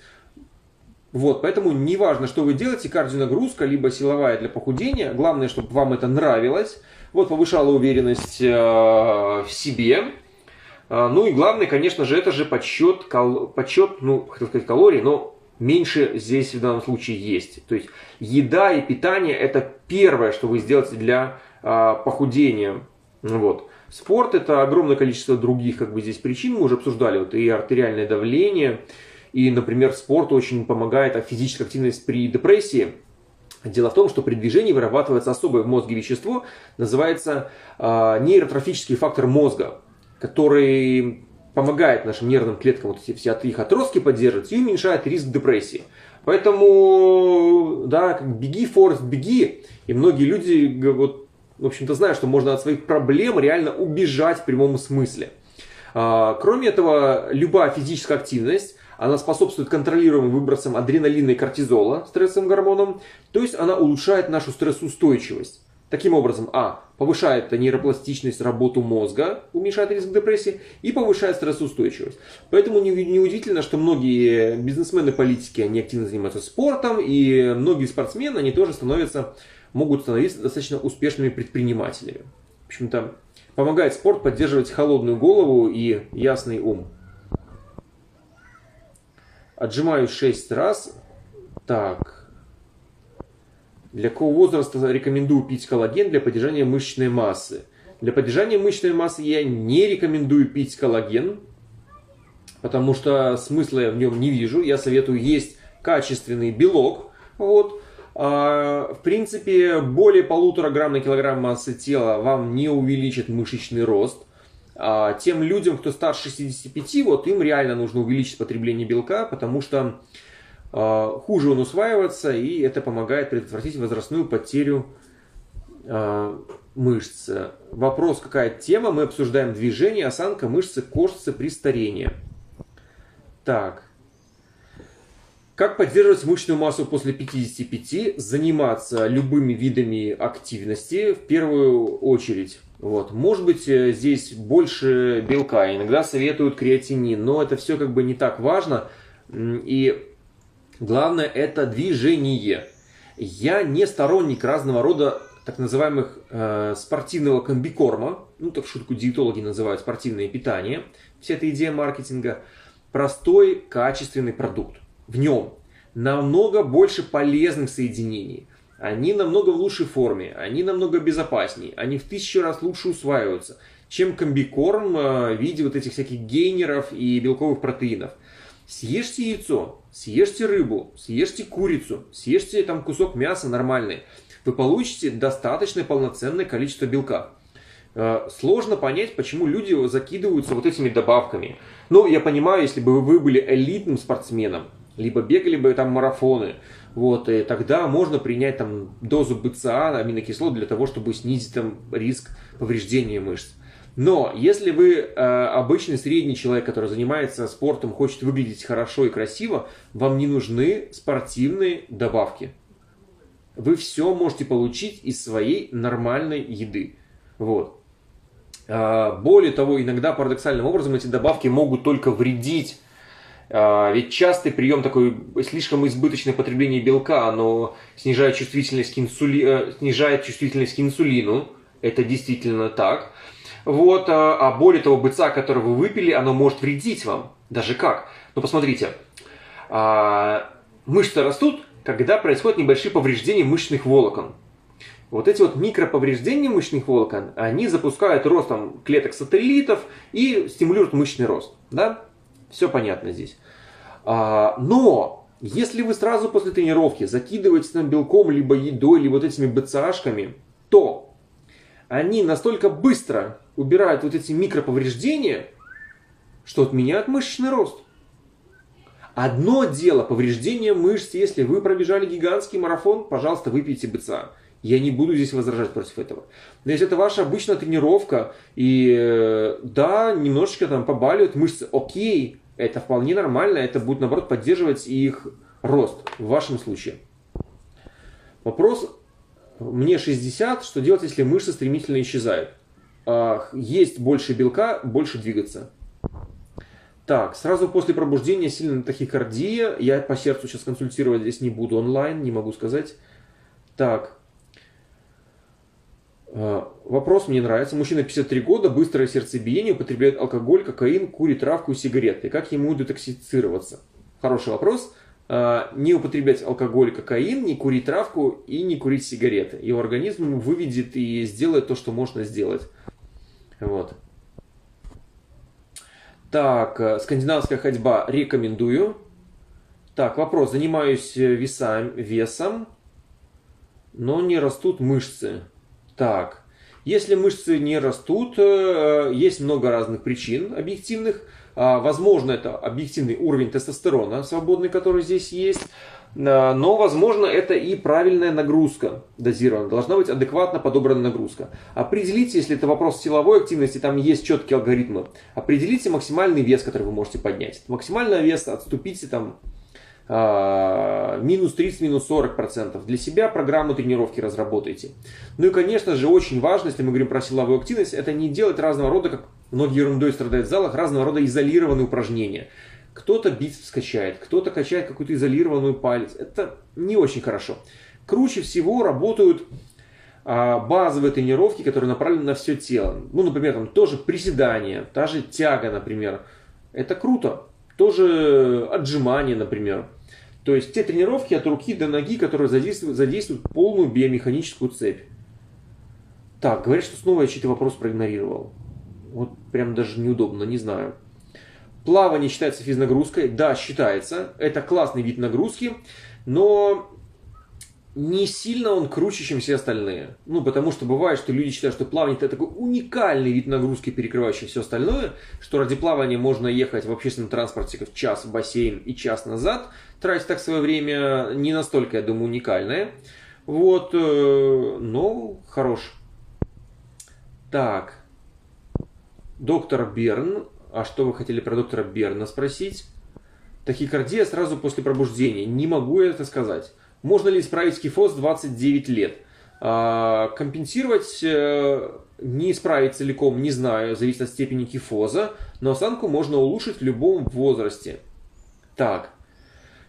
Вот, поэтому неважно, что вы делаете, кардионагрузка, либо силовая для похудения, главное, чтобы вам это нравилось, вот, повышала уверенность э, в себе, ну и главное, конечно же, это же подсчет, кал... подсчет ну, хотел сказать калорий, но меньше здесь в данном случае есть. То есть еда и питание это первое, что вы сделаете для а, похудения. Вот. Спорт это огромное количество других как бы здесь причин, мы уже обсуждали, вот и артериальное давление, и, например, спорт очень помогает, а физическая активность при депрессии. Дело в том, что при движении вырабатывается особое в мозге вещество, называется э, нейротрофический фактор мозга который помогает нашим нервным клеткам вот эти все их отростки поддерживать и уменьшает риск депрессии. Поэтому, да, как беги, Форест, беги. И многие люди, вот, в общем-то, знают, что можно от своих проблем реально убежать в прямом смысле. А, кроме этого, любая физическая активность, она способствует контролируемым выбросам адреналина и кортизола, стрессовым гормоном, то есть она улучшает нашу стрессоустойчивость. Таким образом, а, повышает нейропластичность, работу мозга, уменьшает риск депрессии и повышает стрессоустойчивость. Поэтому неудивительно, не что многие бизнесмены, политики, они активно занимаются спортом, и многие спортсмены, они тоже становятся, могут становиться достаточно успешными предпринимателями. В общем-то, помогает спорт поддерживать холодную голову и ясный ум. Отжимаюсь 6 раз. Так, для какого возраста рекомендую пить коллаген для поддержания мышечной массы? Для поддержания мышечной массы я не рекомендую пить коллаген, потому что смысла я в нем не вижу. Я советую есть качественный белок. Вот. А, в принципе, более полутора грамм на килограмм массы тела вам не увеличит мышечный рост. А тем людям, кто старше 65, вот им реально нужно увеличить потребление белка, потому что хуже он усваивается, и это помогает предотвратить возрастную потерю а, мышц. Вопрос, какая тема? Мы обсуждаем движение, осанка, мышцы, кожицы при старении. Так. Как поддерживать мышечную массу после 55? Заниматься любыми видами активности в первую очередь. Вот. Может быть, э, здесь больше белка. Иногда советуют креатинин, но это все как бы не так важно. И Главное это движение. Я не сторонник разного рода так называемых э, спортивного комбикорма, ну так шутку диетологи называют спортивное питание, вся эта идея маркетинга, простой качественный продукт. В нем намного больше полезных соединений, они намного в лучшей форме, они намного безопаснее, они в тысячу раз лучше усваиваются, чем комбикорм э, в виде вот этих всяких гейнеров и белковых протеинов. Съешьте яйцо, съешьте рыбу, съешьте курицу, съешьте там кусок мяса нормальный. Вы получите достаточное полноценное количество белка. Э, сложно понять, почему люди закидываются вот этими добавками. Ну, я понимаю, если бы вы были элитным спортсменом, либо бегали бы там марафоны, вот, и тогда можно принять там дозу БЦА, аминокислот, для того, чтобы снизить там риск повреждения мышц. Но если вы э, обычный средний человек, который занимается спортом, хочет выглядеть хорошо и красиво, вам не нужны спортивные добавки. Вы все можете получить из своей нормальной еды. Вот. А, более того, иногда парадоксальным образом эти добавки могут только вредить. А, ведь частый прием такой слишком избыточное потребление белка, оно снижает чувствительность к, инсули... Э, снижает чувствительность к инсулину. Это действительно так. Вот, а, а более того, быца, который вы выпили, оно может вредить вам. Даже как? Ну, посмотрите. А, мышцы растут, когда происходят небольшие повреждения мышечных волокон. Вот эти вот микроповреждения мышечных волокон, они запускают рост там, клеток сателлитов и стимулируют мышечный рост. Да? Все понятно здесь. А, но если вы сразу после тренировки закидываете там белком, либо едой, либо вот этими БЦАшками, то они настолько быстро убирают вот эти микроповреждения, что отменяют мышечный рост. Одно дело повреждение мышц, если вы пробежали гигантский марафон, пожалуйста, выпейте БЦА. Я не буду здесь возражать против этого. Но если это ваша обычная тренировка, и э, да, немножечко там побаливают мышцы, окей, это вполне нормально, это будет, наоборот, поддерживать их рост в вашем случае. Вопрос, мне 60, что делать, если мышцы стремительно исчезают? А, есть больше белка, больше двигаться. Так, сразу после пробуждения сильная тахикардия. Я по сердцу сейчас консультировать здесь не буду онлайн, не могу сказать. Так. А, вопрос мне нравится. Мужчина 53 года, быстрое сердцебиение, употребляет алкоголь, кокаин, курит травку и сигареты. Как ему детоксицироваться? Хороший вопрос. А, не употреблять алкоголь, кокаин, не курить травку и не курить сигареты. Его организм выведет и сделает то, что можно сделать. Вот. Так, э, скандинавская ходьба рекомендую. Так, вопрос. Занимаюсь э, весом, весом, но не растут мышцы. Так, если мышцы не растут, э, есть много разных причин объективных. А, возможно, это объективный уровень тестостерона свободный, который здесь есть. А, но, возможно, это и правильная нагрузка дозирована. Должна быть адекватно подобрана нагрузка. Определите, если это вопрос силовой активности, там есть четкие алгоритмы. Определите максимальный вес, который вы можете поднять. Максимальный вес отступите там минус 30, минус 40 процентов. Для себя программу тренировки разработайте. Ну и, конечно же, очень важно, если мы говорим про силовую активность, это не делать разного рода, как многие ерундой страдают в залах, разного рода изолированные упражнения. Кто-то бицепс качает, кто-то качает какую-то изолированную палец. Это не очень хорошо. Круче всего работают а, базовые тренировки, которые направлены на все тело. Ну, например, там тоже приседания, та же тяга, например. Это круто. Тоже отжимания, например. То есть те тренировки от руки до ноги, которые задействуют, задействуют полную биомеханическую цепь. Так, говорят, что снова я чей-то вопрос проигнорировал. Вот прям даже неудобно, не знаю. Плавание считается физнагрузкой? Да, считается. Это классный вид нагрузки, но не сильно он круче, чем все остальные. Ну, потому что бывает, что люди считают, что плавание это такой уникальный вид нагрузки, перекрывающий все остальное, что ради плавания можно ехать в общественном транспорте в час в бассейн и час назад, тратить так свое время не настолько, я думаю, уникальное. Вот, э, но хорош. Так. Доктор Берн а что вы хотели про доктора Берна спросить? Тахикардия сразу после пробуждения. Не могу это сказать. Можно ли исправить кифоз 29 лет? А, компенсировать э, не исправить целиком, не знаю, зависит от степени кифоза, но осанку можно улучшить в любом возрасте. Так.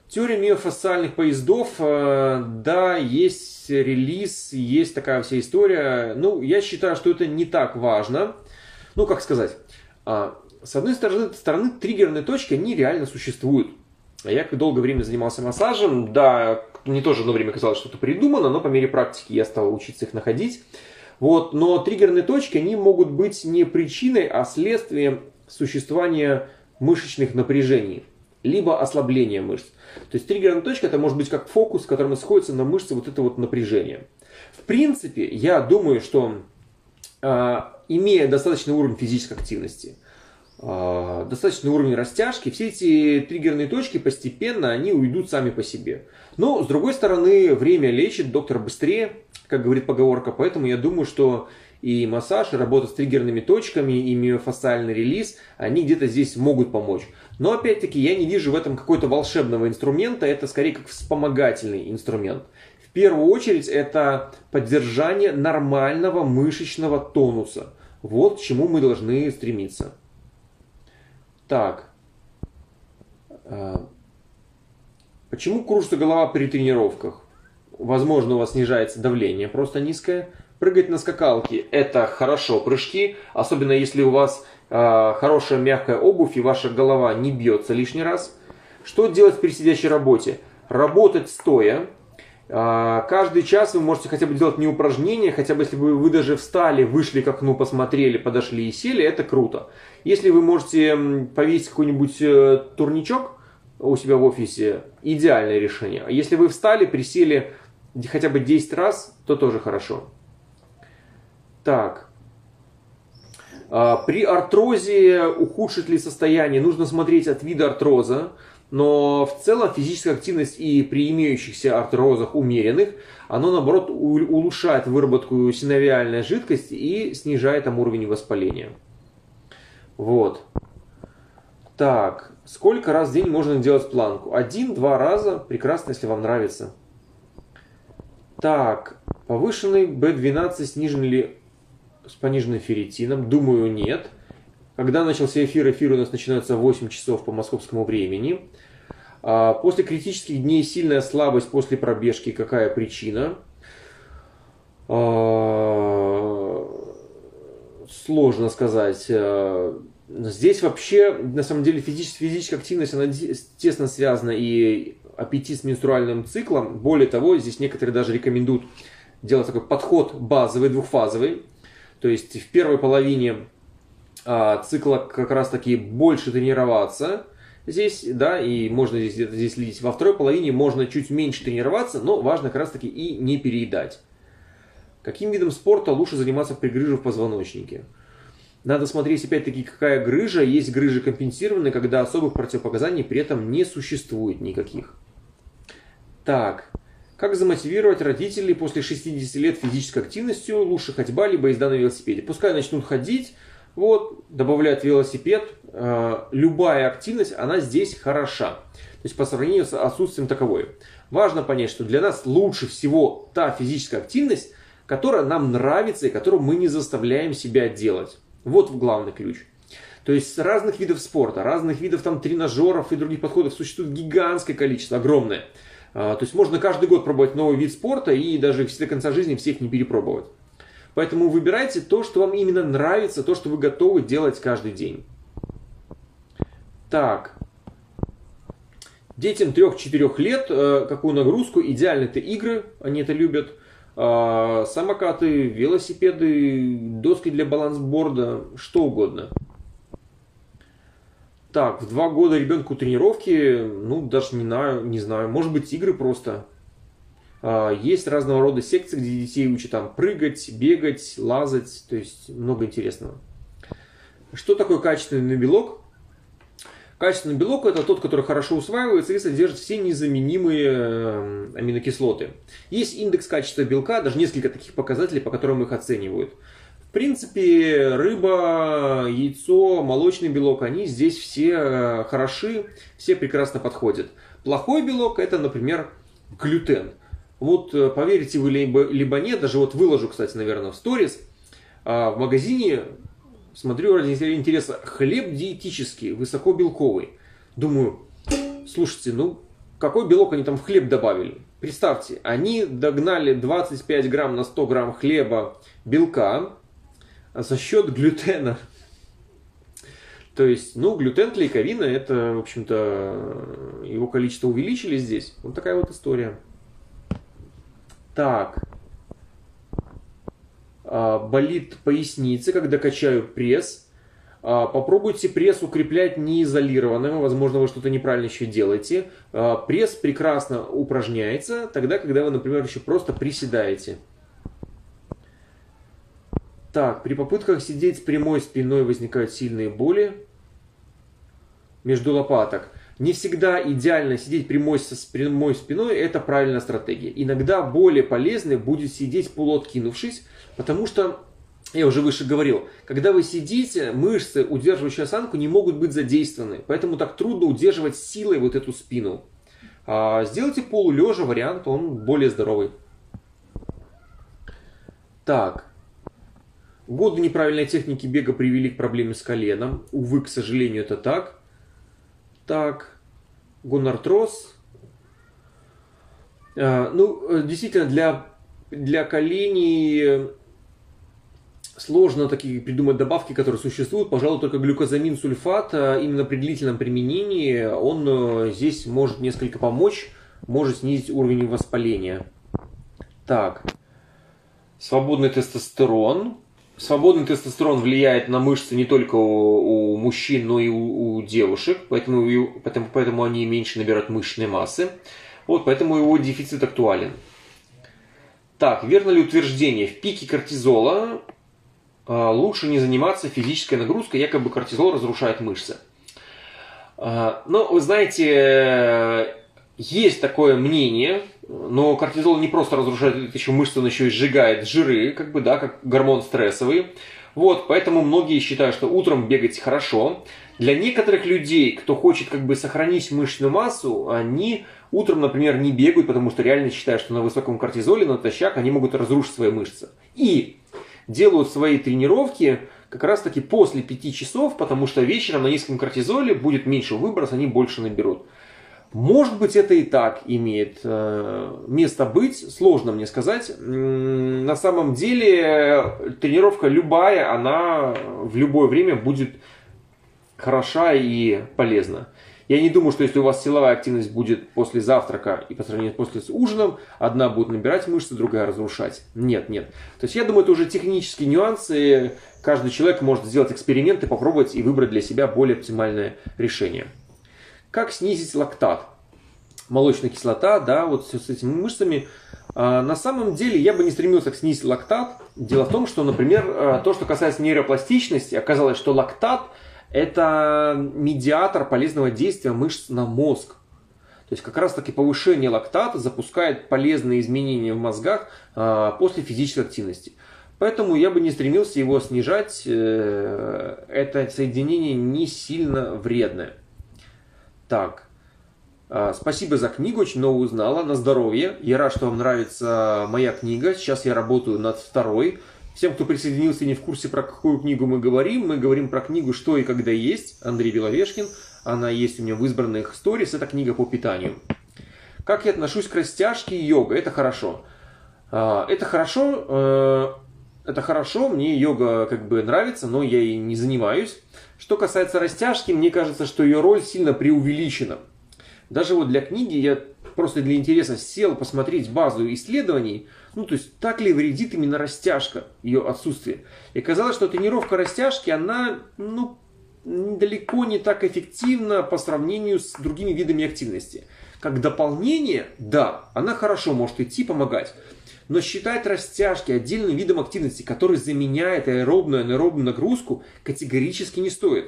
Теория миофасциальных поездов, э, да, есть релиз, есть такая вся история. Ну, я считаю, что это не так важно. Ну, как сказать, а, с одной стороны, стороны триггерные точки, они реально существуют. Я долгое время занимался массажем, да, мне тоже одно время казалось, что это придумано, но по мере практики я стал учиться их находить. Вот, но триггерные точки, они могут быть не причиной, а следствием существования мышечных напряжений, либо ослабления мышц. То есть триггерная точка это может быть как фокус, в котором сходится на мышце вот это вот напряжение. В принципе, я думаю, что э, имея достаточный уровень физической активности, а, достаточный уровень растяжки, все эти триггерные точки постепенно они уйдут сами по себе. Но, с другой стороны, время лечит, доктор быстрее, как говорит поговорка, поэтому я думаю, что и массаж, и работа с триггерными точками, и миофасциальный релиз, они где-то здесь могут помочь. Но опять-таки я не вижу в этом какой-то волшебного инструмента, это скорее как вспомогательный инструмент. В первую очередь это поддержание нормального мышечного тонуса. Вот к чему мы должны стремиться. Так. А, почему кружится голова при тренировках? Возможно, у вас снижается давление просто низкое. Прыгать на скакалке – это хорошо прыжки, особенно если у вас э, хорошая мягкая обувь и ваша голова не бьется лишний раз. Что делать при сидящей работе? Работать стоя, каждый час вы можете хотя бы делать не упражнение, хотя бы если бы вы даже встали, вышли к окну, посмотрели, подошли и сели, это круто. Если вы можете повесить какой-нибудь э, турничок у себя в офисе, идеальное решение. А если вы встали, присели хотя бы 10 раз, то тоже хорошо. Так. А, при артрозе ухудшит ли состояние? Нужно смотреть от вида артроза. Но в целом физическая активность и при имеющихся артерозах умеренных, оно наоборот улучшает выработку синовиальной жидкости и снижает там уровень воспаления. Вот. Так, сколько раз в день можно делать планку? Один-два раза, прекрасно, если вам нравится. Так, повышенный B12 снижен ли с пониженным ферритином? Думаю, нет. Когда начался эфир, эфир у нас начинается в 8 часов по московскому времени. А, после критических дней сильная слабость после пробежки. Какая причина? А, сложно сказать. А, здесь вообще, на самом деле, физическая, физическая активность, она тесно связана и аппетит с менструальным циклом. Более того, здесь некоторые даже рекомендуют делать такой подход базовый, двухфазовый. То есть в первой половине а, цикла как раз таки больше тренироваться здесь, да, и можно здесь, здесь следить. Во второй половине можно чуть меньше тренироваться, но важно как раз таки и не переедать. Каким видом спорта лучше заниматься при грыже в позвоночнике? Надо смотреть, опять-таки, какая грыжа. Есть грыжи компенсированные, когда особых противопоказаний при этом не существует никаких. Так, как замотивировать родителей после 60 лет физической активностью, лучше ходьба, либо езда на велосипеде? Пускай начнут ходить, вот, добавляют велосипед. Э, любая активность, она здесь хороша. То есть по сравнению с отсутствием таковой. Важно понять, что для нас лучше всего та физическая активность, которая нам нравится и которую мы не заставляем себя делать. Вот главный ключ. То есть разных видов спорта, разных видов там тренажеров и других подходов существует гигантское количество, огромное. А, то есть можно каждый год пробовать новый вид спорта и даже до конца жизни всех не перепробовать. Поэтому выбирайте то, что вам именно нравится, то, что вы готовы делать каждый день. Так. Детям 3-4 лет, э, какую нагрузку? Идеально это игры, они это любят. А, самокаты, велосипеды, доски для балансборда, что угодно. Так, в два года ребенку тренировки, ну, даже не знаю, не знаю, может быть, игры просто. А, есть разного рода секции, где детей учат там прыгать, бегать, лазать, то есть много интересного. Что такое качественный белок? Качественный белок это тот, который хорошо усваивается и содержит все незаменимые эм, аминокислоты. Есть индекс качества белка, даже несколько таких показателей, по которым их оценивают. В принципе, рыба, яйцо, молочный белок, они здесь все э, хороши, все прекрасно подходят. Плохой белок это, например, глютен. Вот э, поверите вы либо, либо нет, даже вот выложу, кстати, наверное, в сторис. А, в магазине смотрю ради интереса хлеб диетический, высокобелковый. Думаю, слушайте, ну какой белок они там в хлеб добавили? Представьте, они догнали 25 грамм на 100 грамм хлеба белка, за счет глютена. То есть, ну, глютен, клейковина, это, в общем-то, его количество увеличили здесь. Вот такая вот история. Так. А, болит поясница, когда качаю пресс. А, попробуйте пресс укреплять неизолированным. Возможно, вы что-то неправильно еще делаете. А, пресс прекрасно упражняется тогда, когда вы, например, еще просто приседаете. Так, при попытках сидеть с прямой спиной возникают сильные боли между лопаток. Не всегда идеально сидеть прямой с прямой спиной, это правильная стратегия. Иногда более полезно будет сидеть полуоткинувшись, потому что, я уже выше говорил, когда вы сидите, мышцы, удерживающие осанку, не могут быть задействованы. Поэтому так трудно удерживать силой вот эту спину. А сделайте полулежа вариант, он более здоровый. Так, Годы неправильной техники бега привели к проблеме с коленом. Увы, к сожалению, это так. Так, гонартроз. А, ну, действительно, для, для коленей сложно такие придумать добавки, которые существуют. Пожалуй, только глюкозамин сульфат а именно при длительном применении он э, здесь может несколько помочь, может снизить уровень воспаления. Так, свободный тестостерон. Свободный тестостерон влияет на мышцы не только у, у мужчин, но и у, у девушек, поэтому, поэтому, поэтому они меньше набирают мышечной массы. Вот, поэтому его дефицит актуален. Так, верно ли утверждение? В пике кортизола э, лучше не заниматься физической нагрузкой, якобы кортизол разрушает мышцы. А, ну, вы знаете, есть такое мнение, но кортизол не просто разрушает еще мышцы, он еще и сжигает жиры, как бы, да, как гормон стрессовый. Вот, поэтому многие считают, что утром бегать хорошо. Для некоторых людей, кто хочет как бы сохранить мышечную массу, они утром, например, не бегают, потому что реально считают, что на высоком кортизоле, натощак, они могут разрушить свои мышцы. И делают свои тренировки как раз таки после 5 часов, потому что вечером на низком кортизоле будет меньше выброс, они больше наберут. Может быть, это и так имеет э, место быть, сложно мне сказать. На самом деле, тренировка любая, она в любое время будет хороша и полезна. Я не думаю, что если у вас силовая активность будет после завтрака и по сравнению после с ужином, одна будет набирать мышцы, другая разрушать. Нет, нет. То есть я думаю, это уже технические нюансы. Каждый человек может сделать эксперимент и попробовать и выбрать для себя более оптимальное решение. Как снизить лактат? Молочная кислота, да, вот с этими мышцами. А, на самом деле я бы не стремился к снизить лактат. Дело в том, что, например, а, то, что касается нейропластичности, оказалось, что лактат это медиатор полезного действия мышц на мозг. То есть как раз таки повышение лактата запускает полезные изменения в мозгах а, после физической активности. Поэтому я бы не стремился его снижать. Э, это соединение не сильно вредное. Так. А, спасибо за книгу, очень много узнала. На здоровье. Я рад, что вам нравится моя книга. Сейчас я работаю над второй. Всем, кто присоединился и не в курсе, про какую книгу мы говорим, мы говорим про книгу «Что и когда есть» Андрей Беловешкин. Она есть у меня в избранных сторис. Это книга по питанию. Как я отношусь к растяжке и йога? Это хорошо. А, это хорошо. Это хорошо. Мне йога как бы нравится, но я ей не занимаюсь. Что касается растяжки, мне кажется, что ее роль сильно преувеличена. Даже вот для книги я просто для интереса сел посмотреть базу исследований, ну то есть так ли вредит именно растяжка, ее отсутствие. И оказалось, что тренировка растяжки, она ну, далеко не так эффективна по сравнению с другими видами активности. Как дополнение, да, она хорошо может идти, помогать. Но считать растяжки отдельным видом активности, который заменяет аэробную аэробную нагрузку, категорически не стоит.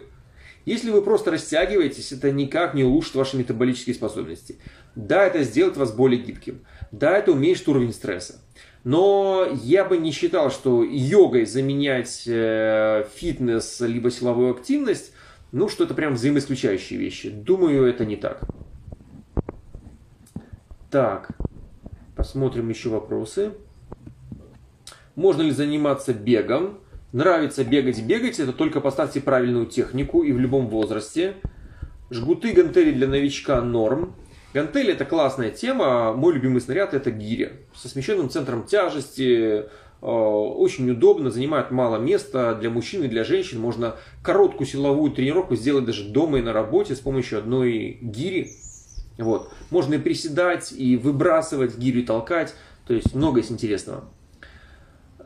Если вы просто растягиваетесь, это никак не улучшит ваши метаболические способности. Да, это сделает вас более гибким. Да, это уменьшит уровень стресса. Но я бы не считал, что йогой заменять э, фитнес либо силовую активность, ну, что это прям взаимоисключающие вещи. Думаю, это не так. Так, посмотрим еще вопросы. Можно ли заниматься бегом? Нравится бегать, бегать, это только поставьте правильную технику и в любом возрасте. Жгуты гантели для новичка норм. Гантели это классная тема. Мой любимый снаряд это гиря. Со смещенным центром тяжести. Э, очень удобно, занимает мало места для мужчин и для женщин. Можно короткую силовую тренировку сделать даже дома и на работе с помощью одной гири. Вот. Можно и приседать, и выбрасывать гирю, толкать. То есть много есть интересного.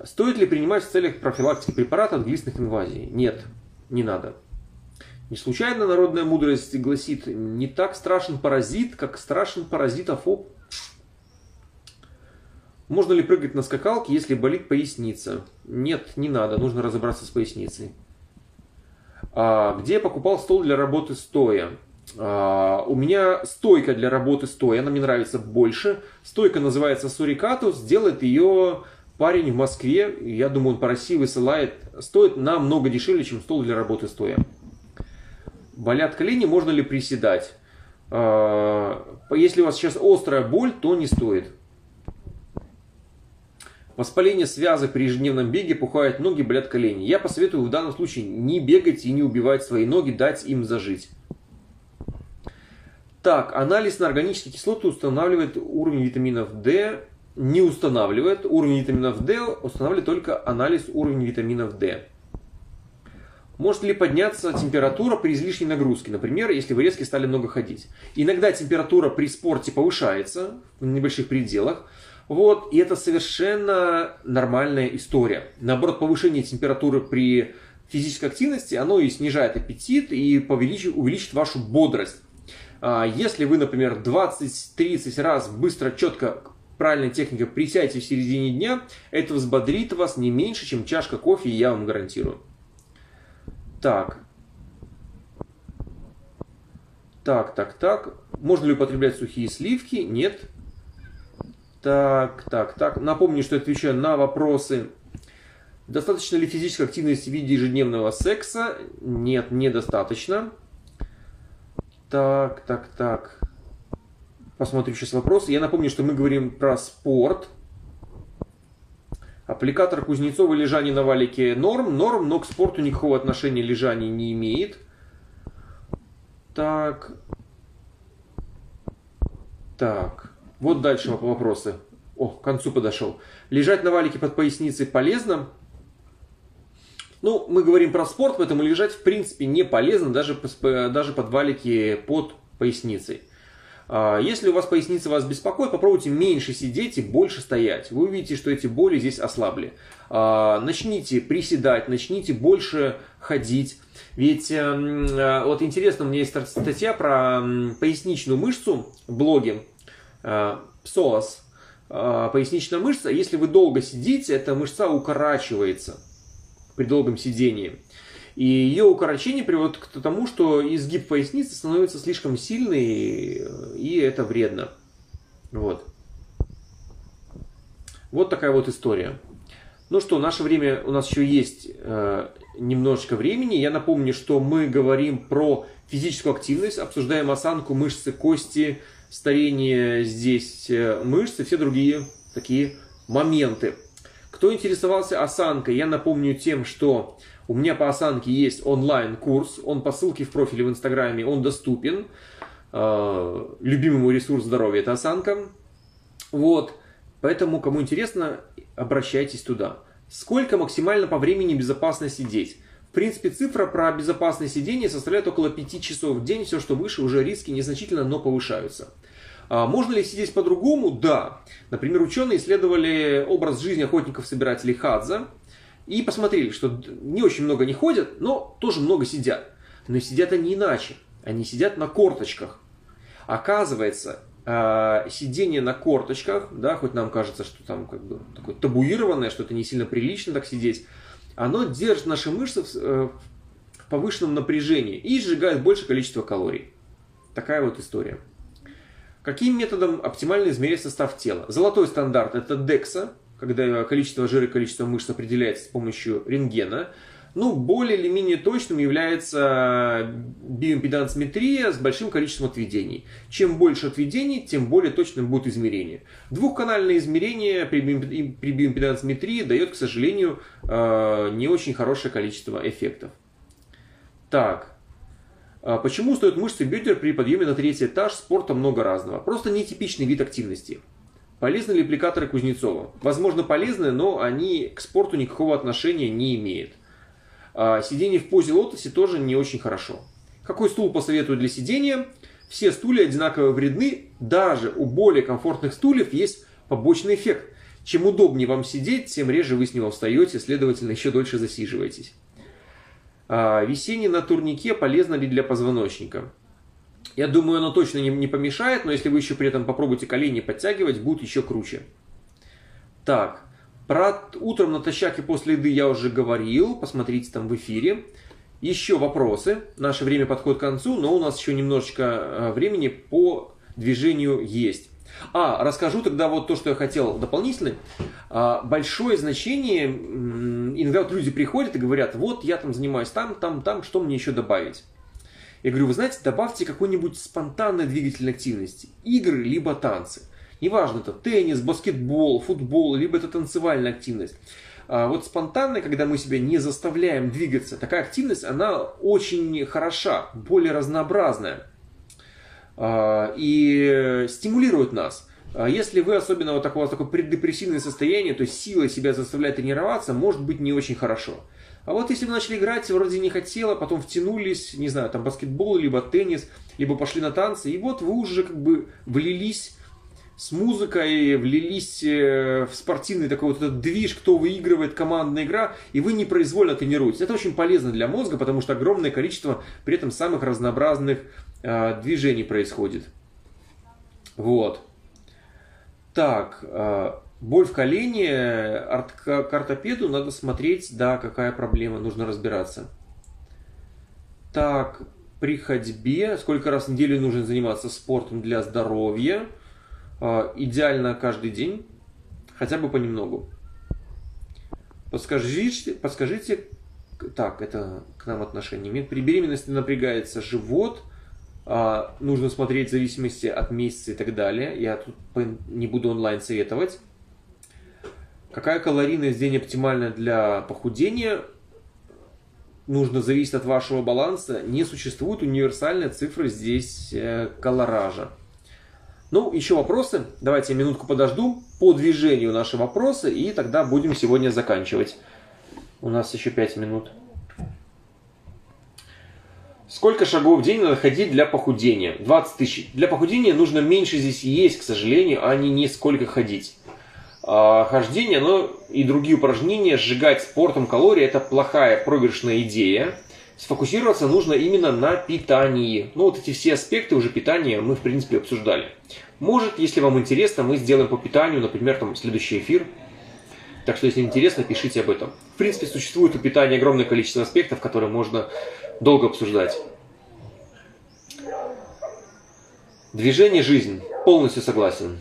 Стоит ли принимать в целях профилактики препаратов глистных инвазий? Нет, не надо. Не случайно народная мудрость гласит, не так страшен паразит, как страшен паразитофоб. Можно ли прыгать на скакалке, если болит поясница? Нет, не надо, нужно разобраться с поясницей. А, где я покупал стол для работы стоя? А, у меня стойка для работы стоя, она мне нравится больше. Стойка называется Сурикатус, делает ее парень в Москве, я думаю, он по России высылает, стоит намного дешевле, чем стол для работы стоя. Болят колени, можно ли приседать? А, если у вас сейчас острая боль, то не стоит. Воспаление связок при ежедневном беге пухают ноги, болят колени. Я посоветую в данном случае не бегать и не убивать свои ноги, дать им зажить. Так, анализ на органические кислоты устанавливает уровень витаминов D, не устанавливает уровень витаминов D, устанавливает только анализ уровня витаминов D. Может ли подняться температура при излишней нагрузке, например, если вы резко стали много ходить? Иногда температура при спорте повышается в небольших пределах, вот, и это совершенно нормальная история. Наоборот, повышение температуры при физической активности, оно и снижает аппетит, и увеличит, вашу бодрость. А если вы, например, 20-30 раз быстро, четко правильной техникой присядьте в середине дня, это взбодрит вас не меньше, чем чашка кофе, я вам гарантирую. Так. Так, так, так. Можно ли употреблять сухие сливки? Нет. Так, так, так. Напомню, что отвечаю на вопросы. Достаточно ли физической активности в виде ежедневного секса? Нет, недостаточно. Так, так, так. Посмотрю сейчас вопросы. Я напомню, что мы говорим про спорт. Аппликатор Кузнецова лежание на валике норм. Норм, но к спорту никакого отношения лежание не имеет. Так. Так. Вот дальше вопросы. О, к концу подошел. Лежать на валике под поясницей полезно? Ну, мы говорим про спорт, поэтому лежать в принципе не полезно даже, даже под валики под поясницей. А, если у вас поясница вас беспокоит, попробуйте меньше сидеть и больше стоять. Вы увидите, что эти боли здесь ослабли. А, начните приседать, начните больше ходить. Ведь эм, а, вот интересно, у меня есть статья про поясничную мышцу в блоге псоас. Поясничная мышца, если вы долго сидите, эта мышца укорачивается при долгом сидении. И ее укорочение приводит к тому, что изгиб поясницы становится слишком сильный, и это вредно. Вот. Вот такая вот история. Ну что, наше время, у нас еще есть э, немножечко времени. Я напомню, что мы говорим про физическую активность, обсуждаем осанку, мышцы, кости, старение здесь э, мышц и все другие такие моменты. Кто интересовался осанкой, я напомню тем, что у меня по осанке есть онлайн-курс, он по ссылке в профиле в Инстаграме, он доступен. Э, любимый мой ресурс здоровья – это осанка. Вот, поэтому, кому интересно, обращайтесь туда. Сколько максимально по времени безопасно сидеть? В принципе, цифра про безопасное сидение составляет около 5 часов в день. Все, что выше, уже риски незначительно, но повышаются. А можно ли сидеть по-другому? Да. Например, ученые исследовали образ жизни охотников-собирателей Хадза и посмотрели, что не очень много не ходят, но тоже много сидят. Но сидят они иначе. Они сидят на корточках. Оказывается, а, сидение на корточках, да, хоть нам кажется, что там как бы такое табуированное, что это не сильно прилично так сидеть, оно держит наши мышцы в э, повышенном напряжении и сжигает большее количество калорий. Такая вот история. Каким методом оптимально измерять состав тела? Золотой стандарт – это DEXA, когда количество жира и количество мышц определяется с помощью рентгена. Ну, более или менее точным является биоимпедансметрия с большим количеством отведений. Чем больше отведений, тем более точным будет измерение. Двухканальное измерение при биоимпедансметрии дает, к сожалению, э, не очень хорошее количество эффектов. Так, почему стоят мышцы бедер при подъеме на третий этаж спорта много разного? Просто нетипичный вид активности. Полезны ли аппликаторы Кузнецова? Возможно, полезны, но они к спорту никакого отношения не имеют. А сидение в позе лотосе тоже не очень хорошо. Какой стул посоветую для сидения? Все стулья одинаково вредны, даже у более комфортных стульев есть побочный эффект. Чем удобнее вам сидеть, тем реже вы с него встаете, следовательно, еще дольше засиживаетесь. А, висение на турнике полезно ли для позвоночника? Я думаю, оно точно не, не помешает, но если вы еще при этом попробуете колени подтягивать, будет еще круче. Так, про утром натощак и после еды я уже говорил, посмотрите там в эфире. Еще вопросы. Наше время подходит к концу, но у нас еще немножечко а, времени по движению есть. А, расскажу тогда вот то, что я хотел дополнительно. А, большое значение, иногда вот люди приходят и говорят, вот я там занимаюсь там, там, там, что мне еще добавить? Я говорю, вы знаете, добавьте какой-нибудь спонтанной двигательной активности. Игры, либо танцы. Неважно, это теннис, баскетбол, футбол, либо это танцевальная активность. А вот спонтанная, когда мы себя не заставляем двигаться, такая активность, она очень хороша, более разнообразная. А, и стимулирует нас. А если вы особенно вот такое, такое преддепрессивное состояние, то есть сила себя заставляет тренироваться, может быть не очень хорошо. А вот если вы начали играть, вроде не хотела, потом втянулись, не знаю, там баскетбол, либо теннис, либо пошли на танцы, и вот вы уже как бы влились с музыкой, влились э, в спортивный такой вот этот движ, кто выигрывает командная игра, и вы непроизвольно тренируетесь. Это очень полезно для мозга, потому что огромное количество при этом самых разнообразных э, движений происходит. Вот. Так, э, боль в колене, к ортопеду надо смотреть, да, какая проблема, нужно разбираться. Так, при ходьбе, сколько раз в неделю нужно заниматься спортом для здоровья. А, идеально каждый день, хотя бы понемногу. Подскажите, подскажите, так, это к нам отношение имеет. При беременности напрягается живот, нужно смотреть в зависимости от месяца и так далее. Я тут не буду онлайн советовать. Какая калорийность день оптимальна для похудения? нужно зависеть от вашего баланса. Не существует универсальной цифры здесь э, колоража. Ну, еще вопросы? Давайте я минутку подожду по движению наши вопросы, и тогда будем сегодня заканчивать. У нас еще 5 минут. Сколько шагов в день надо ходить для похудения? 20 тысяч. Для похудения нужно меньше здесь есть, к сожалению, а не сколько ходить. А, хождение, но и другие упражнения, сжигать спортом калории, это плохая проигрышная идея. Сфокусироваться нужно именно на питании. Ну, вот эти все аспекты уже питания мы, в принципе, обсуждали. Может, если вам интересно, мы сделаем по питанию, например, там следующий эфир. Так что, если интересно, пишите об этом. В принципе, существует у питания огромное количество аспектов, которые можно долго обсуждать. Движение – жизнь. Полностью согласен.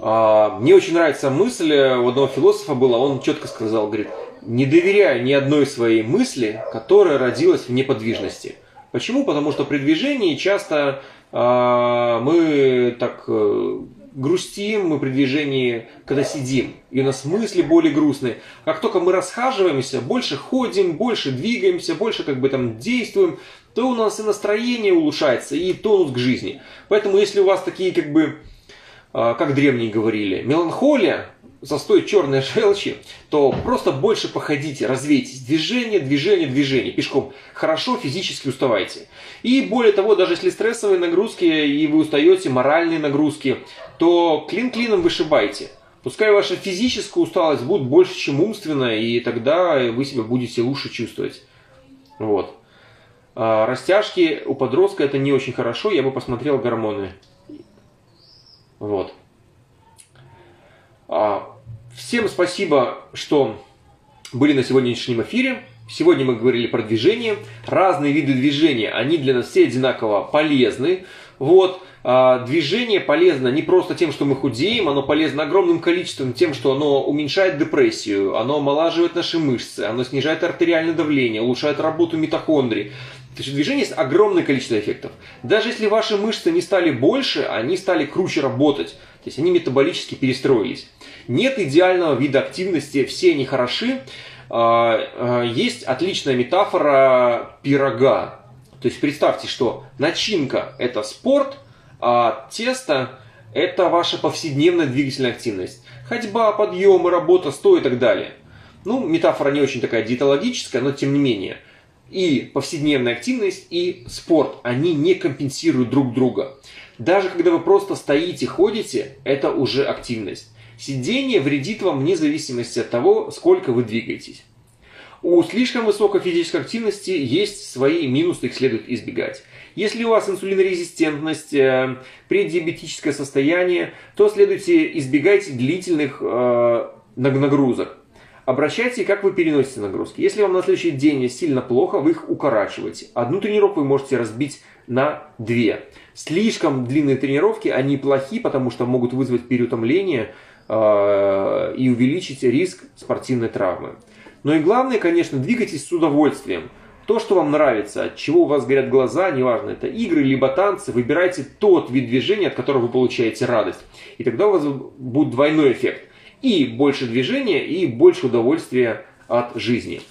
А, мне очень нравится мысль э, у одного философа была, он четко сказал, говорит, не доверяю ни одной своей мысли, которая родилась в неподвижности. Почему? Потому что при движении часто а, мы так э, грустим, мы при движении, когда сидим, и у нас мысли более грустные. Как только мы расхаживаемся, больше ходим, больше двигаемся, больше как бы там действуем, то у нас и настроение улучшается, и тонус к жизни. Поэтому если у вас такие как бы а, как древние говорили, меланхолия, застой черной желчи, то просто больше походите, развейтесь. Движение, движение, движение. Пешком хорошо физически уставайте. И более того, даже если стрессовые нагрузки и вы устаете, моральные нагрузки, то клин клином вышибайте. Пускай ваша физическая усталость будет больше, чем умственная, и тогда вы себя будете лучше чувствовать. Вот. А растяжки у подростка это не очень хорошо, я бы посмотрел гормоны. Вот. А, всем спасибо, что были на сегодняшнем эфире. Сегодня мы говорили про движение. Разные виды движения, они для нас все одинаково полезны. Вот. А, движение полезно не просто тем, что мы худеем, оно полезно огромным количеством тем, что оно уменьшает депрессию, оно омолаживает наши мышцы, оно снижает артериальное давление, улучшает работу митохондрий. То есть движение есть огромное количество эффектов. Даже если ваши мышцы не стали больше, они стали круче работать. То есть они метаболически перестроились. Нет идеального вида активности, все они хороши. А, а, есть отличная метафора пирога. То есть представьте, что начинка – это спорт, а тесто – это ваша повседневная двигательная активность. Ходьба, подъемы, работа, сто и так далее. Ну, метафора не очень такая диетологическая, но тем не менее – и повседневная активность, и спорт, они не компенсируют друг друга. Даже когда вы просто стоите, ходите, это уже активность. Сидение вредит вам вне зависимости от того, сколько вы двигаетесь. У слишком высокой физической активности есть свои минусы, их следует избегать. Если у вас инсулинорезистентность, э, преддиабетическое состояние, то следуйте избегать длительных э, нагрузок. Обращайте, как вы переносите нагрузки. Если вам на следующий день сильно плохо, вы их укорачиваете. Одну тренировку вы можете разбить на две. Слишком длинные тренировки, они плохи, потому что могут вызвать переутомление э, и увеличить риск спортивной травмы. Но и главное, конечно, двигайтесь с удовольствием. То, что вам нравится, от чего у вас горят глаза, неважно, это игры либо танцы, выбирайте тот вид движения, от которого вы получаете радость. И тогда у вас будет двойной эффект и больше движения, и больше удовольствия от жизни.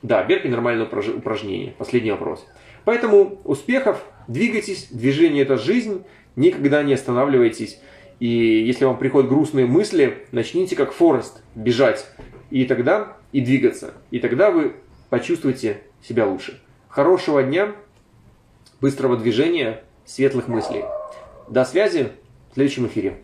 Да, Берки нормальное упражнение. Последний вопрос. Поэтому успехов, двигайтесь, движение это жизнь, никогда не останавливайтесь. И если вам приходят грустные мысли, начните как Форест бежать. И тогда и двигаться. И тогда вы почувствуете себя лучше. Хорошего дня, быстрого движения, светлых мыслей. До связи в следующем эфире.